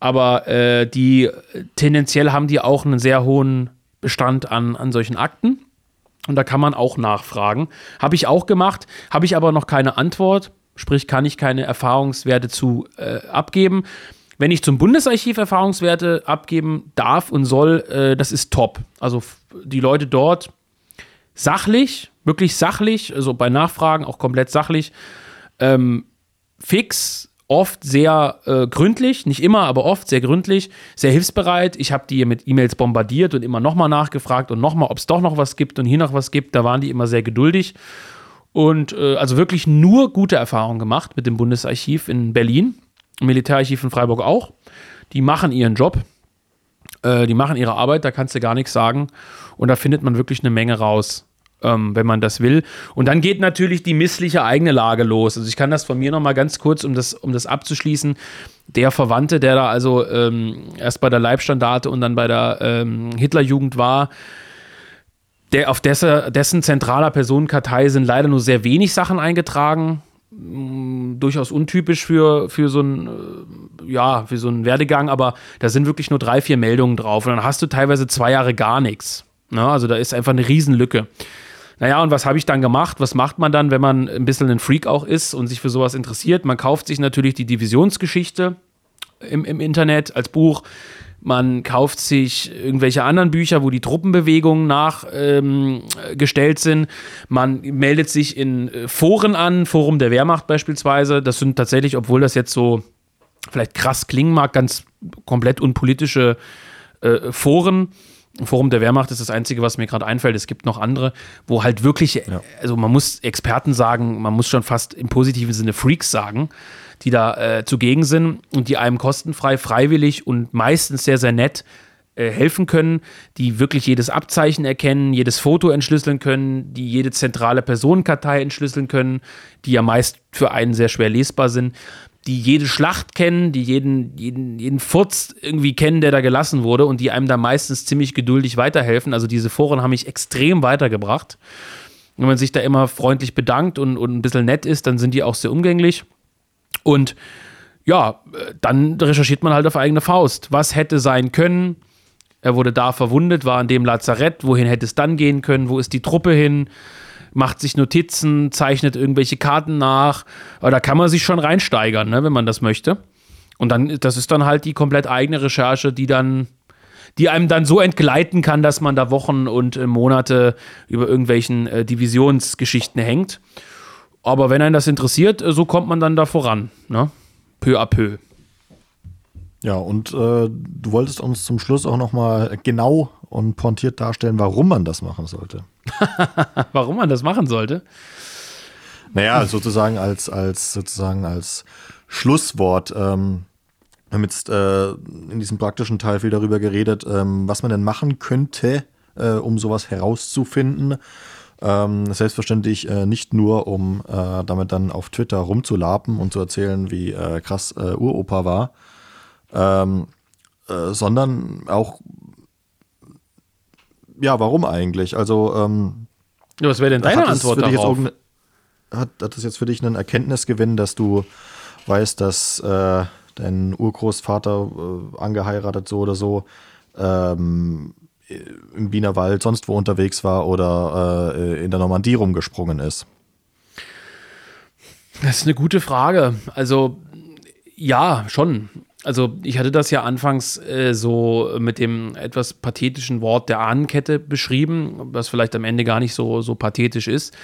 Speaker 1: aber äh, die tendenziell haben die auch einen sehr hohen Bestand an, an solchen Akten. Und da kann man auch nachfragen. Habe ich auch gemacht, habe ich aber noch keine Antwort, sprich kann ich keine Erfahrungswerte zu äh, abgeben. Wenn ich zum Bundesarchiv Erfahrungswerte abgeben darf und soll, äh, das ist top. Also die Leute dort sachlich, wirklich sachlich, also bei Nachfragen auch komplett sachlich, ähm, fix, oft sehr äh, gründlich, nicht immer, aber oft sehr gründlich, sehr hilfsbereit. Ich habe die mit E-Mails bombardiert und immer nochmal nachgefragt und nochmal, ob es doch noch was gibt und hier noch was gibt. Da waren die immer sehr geduldig. Und äh, also wirklich nur gute Erfahrungen gemacht mit dem Bundesarchiv in Berlin, Militärarchiv in Freiburg auch. Die machen ihren Job, äh, die machen ihre Arbeit, da kannst du gar nichts sagen. Und da findet man wirklich eine Menge raus ähm, wenn man das will. Und dann geht natürlich die missliche eigene Lage los. Also ich kann das von mir nochmal ganz kurz, um das, um das abzuschließen. Der Verwandte, der da also ähm, erst bei der Leibstandarte und dann bei der ähm, Hitlerjugend war, der, auf dessen, dessen zentraler Personenkartei sind leider nur sehr wenig Sachen eingetragen. Mm, durchaus untypisch für, für so ein äh, ja, für so einen Werdegang, aber da sind wirklich nur drei, vier Meldungen drauf. Und dann hast du teilweise zwei Jahre gar nichts. Ne? also da ist einfach eine Riesenlücke. Naja, und was habe ich dann gemacht? Was macht man dann, wenn man ein bisschen ein Freak auch ist und sich für sowas interessiert? Man kauft sich natürlich die Divisionsgeschichte im, im Internet als Buch. Man kauft sich irgendwelche anderen Bücher, wo die Truppenbewegungen nachgestellt ähm, sind. Man meldet sich in äh, Foren an, Forum der Wehrmacht beispielsweise. Das sind tatsächlich, obwohl das jetzt so vielleicht krass klingen mag, ganz komplett unpolitische äh, Foren. Forum der Wehrmacht ist das Einzige, was mir gerade einfällt. Es gibt noch andere, wo halt wirklich, ja. also man muss Experten sagen, man muss schon fast im positiven Sinne Freaks sagen, die da äh, zugegen sind und die einem kostenfrei, freiwillig und meistens sehr, sehr nett äh, helfen können, die wirklich jedes Abzeichen erkennen, jedes Foto entschlüsseln können, die jede zentrale Personenkartei entschlüsseln können, die ja meist für einen sehr schwer lesbar sind, die jede Schlacht kennen, die jeden, jeden, jeden Furz irgendwie kennen, der da gelassen wurde und die einem da meistens ziemlich geduldig weiterhelfen. Also diese Foren haben mich extrem weitergebracht. Wenn man sich da immer freundlich bedankt und, und ein bisschen nett ist, dann sind die auch sehr umgänglich. Und ja, dann recherchiert man halt auf eigene Faust. Was hätte sein können? Er wurde da verwundet, war an dem Lazarett. Wohin hätte es dann gehen können? Wo ist die Truppe hin? Macht sich Notizen, zeichnet irgendwelche Karten nach. Aber da kann man sich schon reinsteigern, ne, wenn man das möchte. Und dann, das ist dann halt die komplett eigene Recherche, die dann, die einem dann so entgleiten kann, dass man da Wochen und äh, Monate über irgendwelchen äh, Divisionsgeschichten hängt. Aber wenn einen das interessiert, äh, so kommt man dann da voran. Ne? peu à peu.
Speaker 2: Ja, und äh, du wolltest uns zum Schluss auch nochmal genau und pointiert darstellen, warum man das machen sollte.
Speaker 1: warum man das machen sollte?
Speaker 2: Naja, sozusagen als, als, sozusagen als Schlusswort. Ähm, wir haben jetzt äh, in diesem praktischen Teil viel darüber geredet, ähm, was man denn machen könnte, äh, um sowas herauszufinden. Ähm, selbstverständlich äh, nicht nur, um äh, damit dann auf Twitter rumzulapen und zu erzählen, wie äh, krass äh, Uropa war, ähm, äh, sondern auch, ja, warum eigentlich? Also, ähm,
Speaker 1: was wäre denn deine Antwort darauf?
Speaker 2: Hat, hat das jetzt für dich einen Erkenntnisgewinn, dass du weißt, dass äh, dein Urgroßvater angeheiratet so oder so ähm, im Wienerwald sonst wo unterwegs war oder äh, in der Normandie rumgesprungen ist?
Speaker 1: Das ist eine gute Frage. Also ja, schon. Also ich hatte das ja anfangs äh, so mit dem etwas pathetischen Wort der Ahnenkette beschrieben, was vielleicht am Ende gar nicht so, so pathetisch ist.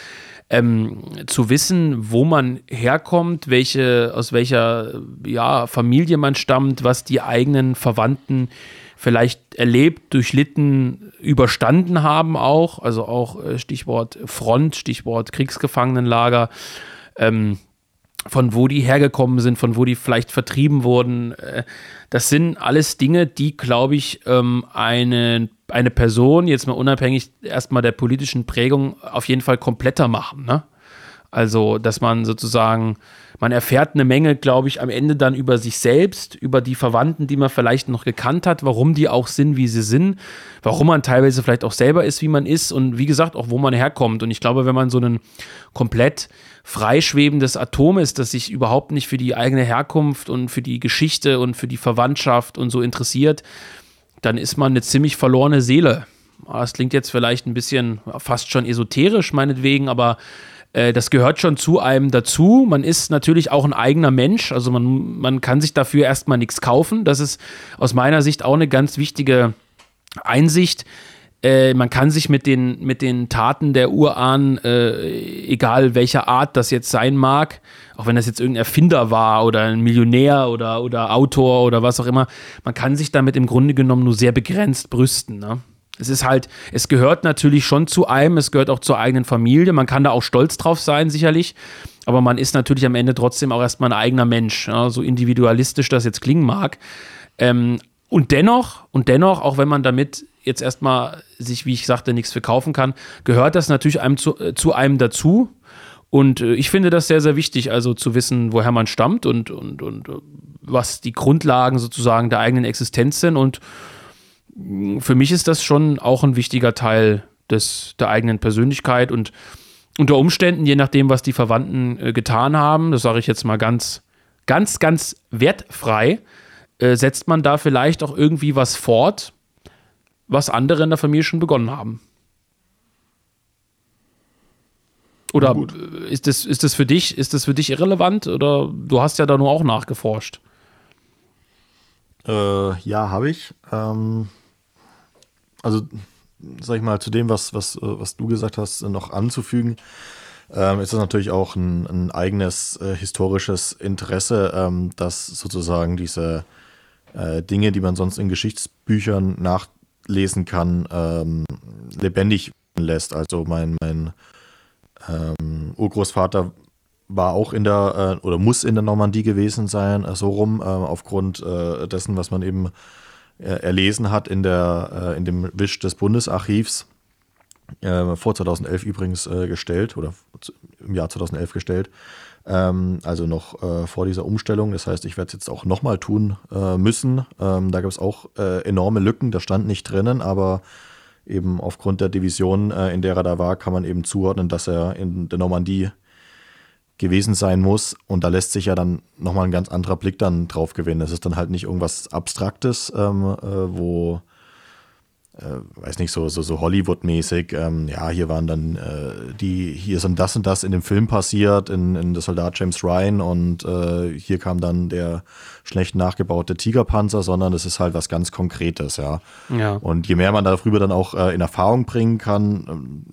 Speaker 1: Ähm, zu wissen, wo man herkommt, welche, aus welcher ja, Familie man stammt, was die eigenen Verwandten vielleicht erlebt, durchlitten, überstanden haben auch. Also auch äh, Stichwort Front, Stichwort Kriegsgefangenenlager. Ähm, von wo die hergekommen sind, von wo die vielleicht vertrieben wurden. Äh, das sind alles Dinge, die, glaube ich, ähm, eine, eine Person, jetzt mal unabhängig erstmal der politischen Prägung, auf jeden Fall kompletter machen. Ne? Also, dass man sozusagen man erfährt eine Menge, glaube ich, am Ende dann über sich selbst, über die Verwandten, die man vielleicht noch gekannt hat, warum die auch sind, wie sie sind, warum man teilweise vielleicht auch selber ist, wie man ist und wie gesagt, auch wo man herkommt. Und ich glaube, wenn man so ein komplett freischwebendes Atom ist, das sich überhaupt nicht für die eigene Herkunft und für die Geschichte und für die Verwandtschaft und so interessiert, dann ist man eine ziemlich verlorene Seele. Das klingt jetzt vielleicht ein bisschen fast schon esoterisch, meinetwegen, aber äh, das gehört schon zu einem dazu. Man ist natürlich auch ein eigener Mensch, also man, man kann sich dafür erstmal nichts kaufen. Das ist aus meiner Sicht auch eine ganz wichtige Einsicht. Äh, man kann sich mit den, mit den Taten der Urahn, äh, egal welcher Art das jetzt sein mag, auch wenn das jetzt irgendein Erfinder war oder ein Millionär oder, oder Autor oder was auch immer, man kann sich damit im Grunde genommen nur sehr begrenzt brüsten. Ne? Es ist halt, es gehört natürlich schon zu einem, es gehört auch zur eigenen Familie. Man kann da auch stolz drauf sein, sicherlich. Aber man ist natürlich am Ende trotzdem auch erstmal ein eigener Mensch, ja, so individualistisch das jetzt klingen mag. Ähm, und dennoch, und dennoch, auch wenn man damit jetzt erstmal sich, wie ich sagte, nichts verkaufen kann, gehört das natürlich einem zu, äh, zu einem dazu. Und äh, ich finde das sehr, sehr wichtig, also zu wissen, woher man stammt und, und, und äh, was die Grundlagen sozusagen der eigenen Existenz sind. Und für mich ist das schon auch ein wichtiger Teil des, der eigenen Persönlichkeit und unter Umständen, je nachdem, was die Verwandten getan haben, das sage ich jetzt mal ganz, ganz, ganz wertfrei, setzt man da vielleicht auch irgendwie was fort, was andere in der Familie schon begonnen haben. Oder ist das, ist das für dich, ist das für dich irrelevant? Oder du hast ja da nur auch nachgeforscht?
Speaker 2: Äh, ja, habe ich. Ähm, also sag ich mal, zu dem, was, was, äh, was du gesagt hast, noch anzufügen, ähm, ist das natürlich auch ein, ein eigenes äh, historisches Interesse, ähm, dass sozusagen diese äh, Dinge, die man sonst in Geschichtsbüchern nachlesen kann, ähm, lebendig lässt. Also mein, mein ähm, Urgroßvater war auch in der äh, oder muss in der Normandie gewesen sein, äh, so rum, äh, aufgrund dessen, was man eben äh, erlesen hat in, der, äh, in dem Wisch des Bundesarchivs, äh, vor 2011 übrigens äh, gestellt oder im Jahr 2011 gestellt. Ähm, also noch äh, vor dieser Umstellung. Das heißt, ich werde es jetzt auch nochmal tun äh, müssen. Ähm, da gab es auch äh, enorme Lücken, da stand nicht drinnen, aber eben aufgrund der Division, äh, in der er da war, kann man eben zuordnen, dass er in der Normandie gewesen sein muss. Und da lässt sich ja dann nochmal ein ganz anderer Blick dann drauf gewinnen. Es ist dann halt nicht irgendwas Abstraktes, ähm, wo äh, weiß nicht, so, so, so Hollywood-mäßig, ähm, ja, hier waren dann äh, die, hier sind das und das in dem Film passiert, in, in der Soldat James Ryan und äh, hier kam dann der schlecht nachgebaute Tigerpanzer, sondern es ist halt was ganz Konkretes, ja.
Speaker 1: ja.
Speaker 2: Und je mehr man darüber dann auch äh, in Erfahrung bringen kann, ähm,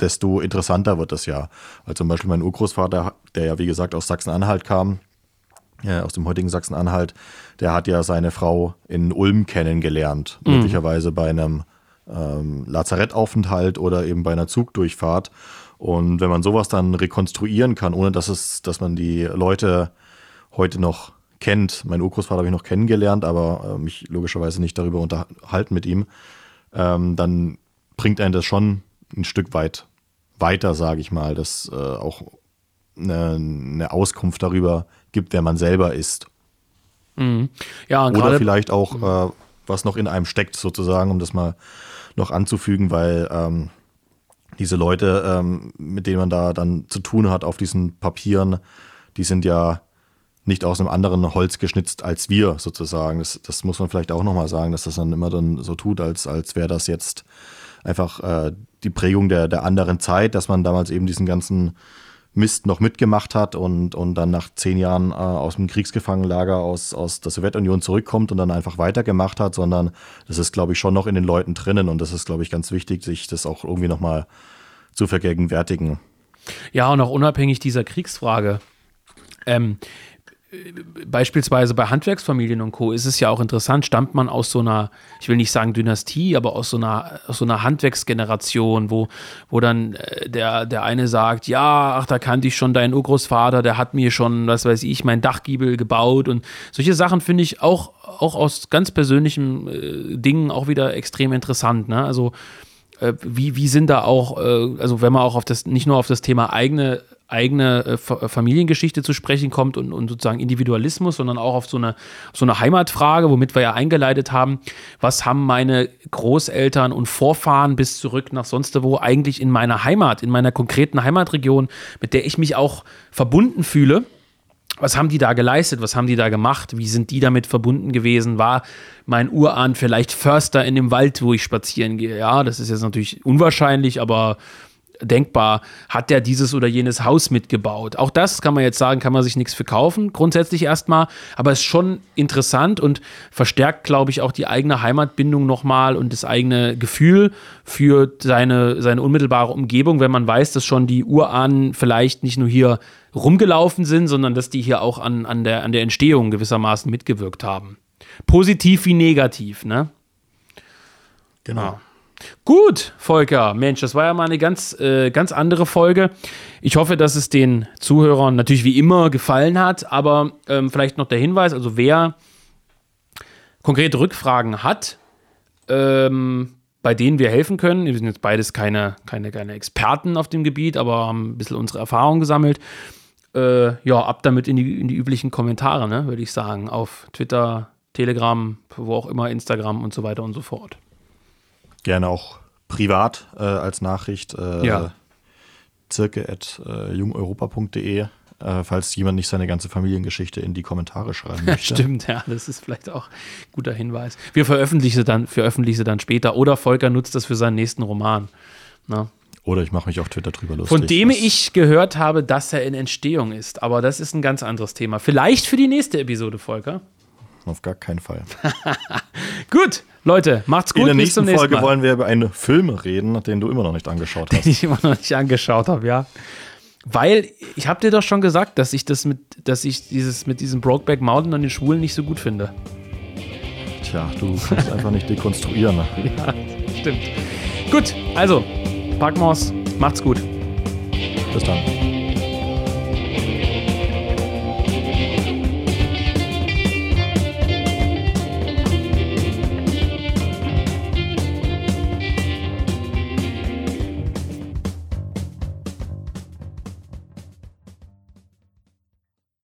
Speaker 2: desto interessanter wird es ja. Also zum Beispiel mein Urgroßvater, der ja wie gesagt aus Sachsen-Anhalt kam, äh, aus dem heutigen Sachsen-Anhalt, der hat ja seine Frau in Ulm kennengelernt, mhm. möglicherweise bei einem ähm, Lazarettaufenthalt oder eben bei einer Zugdurchfahrt. Und wenn man sowas dann rekonstruieren kann, ohne dass es, dass man die Leute heute noch kennt, mein Urgroßvater habe ich noch kennengelernt, aber äh, mich logischerweise nicht darüber unterhalten mit ihm, ähm, dann bringt einen das schon ein Stück weit weiter, sage ich mal, dass äh, auch eine, eine Auskunft darüber gibt, wer man selber ist.
Speaker 1: Mhm. Ja,
Speaker 2: Oder vielleicht auch, äh, was noch in einem steckt, sozusagen, um das mal noch anzufügen, weil ähm, diese Leute, ähm, mit denen man da dann zu tun hat auf diesen Papieren, die sind ja nicht aus einem anderen Holz geschnitzt als wir sozusagen. Das, das muss man vielleicht auch nochmal sagen, dass das dann immer dann so tut, als, als wäre das jetzt einfach äh, die Prägung der, der anderen Zeit, dass man damals eben diesen ganzen Mist noch mitgemacht hat und, und dann nach zehn Jahren äh, aus dem Kriegsgefangenenlager aus, aus der Sowjetunion zurückkommt und dann einfach weitergemacht hat, sondern das ist, glaube ich, schon noch in den Leuten drinnen und das ist, glaube ich, ganz wichtig, sich das auch irgendwie nochmal zu vergegenwärtigen.
Speaker 1: Ja, und auch unabhängig dieser Kriegsfrage. Ähm, beispielsweise bei Handwerksfamilien und Co. ist es ja auch interessant, stammt man aus so einer, ich will nicht sagen Dynastie, aber aus so einer, aus so einer Handwerksgeneration, wo, wo dann äh, der, der eine sagt, ja, ach, da kannte ich schon deinen Urgroßvater, der hat mir schon, was weiß ich, mein Dachgiebel gebaut und solche Sachen finde ich auch, auch aus ganz persönlichen äh, Dingen auch wieder extrem interessant. Ne? Also äh, wie, wie sind da auch, äh, also wenn man auch auf das, nicht nur auf das Thema eigene eigene äh, Familiengeschichte zu sprechen kommt und, und, sozusagen Individualismus, sondern auch auf so eine, so eine Heimatfrage, womit wir ja eingeleitet haben, was haben meine Großeltern und Vorfahren bis zurück nach sonst wo eigentlich in meiner Heimat, in meiner konkreten Heimatregion, mit der ich mich auch verbunden fühle, was haben die da geleistet? Was haben die da gemacht? Wie sind die damit verbunden gewesen? War mein Urahn vielleicht Förster in dem Wald, wo ich spazieren gehe? Ja, das ist jetzt natürlich unwahrscheinlich, aber denkbar, hat der dieses oder jenes Haus mitgebaut. Auch das kann man jetzt sagen, kann man sich nichts verkaufen, grundsätzlich erstmal, aber es ist schon interessant und verstärkt, glaube ich, auch die eigene Heimatbindung nochmal und das eigene Gefühl für seine, seine unmittelbare Umgebung, wenn man weiß, dass schon die Urahnen vielleicht nicht nur hier rumgelaufen sind, sondern dass die hier auch an, an, der, an der Entstehung gewissermaßen mitgewirkt haben. Positiv wie negativ, ne?
Speaker 2: Genau. Ja.
Speaker 1: Gut, Volker, Mensch, das war ja mal eine ganz, äh, ganz andere Folge. Ich hoffe, dass es den Zuhörern natürlich wie immer gefallen hat, aber ähm, vielleicht noch der Hinweis, also wer konkrete Rückfragen hat, ähm, bei denen wir helfen können, wir sind jetzt beides keine, keine, keine Experten auf dem Gebiet, aber haben ein bisschen unsere Erfahrung gesammelt, äh, ja, ab damit in die, in die üblichen Kommentare, ne, würde ich sagen, auf Twitter, Telegram, wo auch immer, Instagram und so weiter und so fort.
Speaker 2: Gerne auch privat äh, als Nachricht. Äh,
Speaker 1: ja.
Speaker 2: At äh, äh, falls jemand nicht seine ganze Familiengeschichte in die Kommentare schreiben möchte.
Speaker 1: Stimmt, ja, das ist vielleicht auch ein guter Hinweis. Wir veröffentlichen sie dann, veröffentlichen sie dann später oder Volker nutzt das für seinen nächsten Roman. Na? Ne?
Speaker 2: Oder ich mache mich auf Twitter drüber lustig.
Speaker 1: Von dem ich gehört habe, dass er in Entstehung ist. Aber das ist ein ganz anderes Thema. Vielleicht für die nächste Episode, Volker.
Speaker 2: Auf gar keinen Fall.
Speaker 1: gut, Leute, macht's gut.
Speaker 2: In der nächsten, Folge wollen wir über einen Film reden, den du immer noch nicht angeschaut hast.
Speaker 1: Den ich immer noch nicht angeschaut habe, ja. Weil ich habe dir doch schon gesagt, dass ich das mit, dass ich dieses mit diesem Brokeback Mountain und den Schwulen nicht so gut finde.
Speaker 2: Tja, du kannst einfach nicht dekonstruieren. Ne?
Speaker 1: Ja, stimmt. Gut, also, Packmaus, macht's gut.
Speaker 2: Bis dann.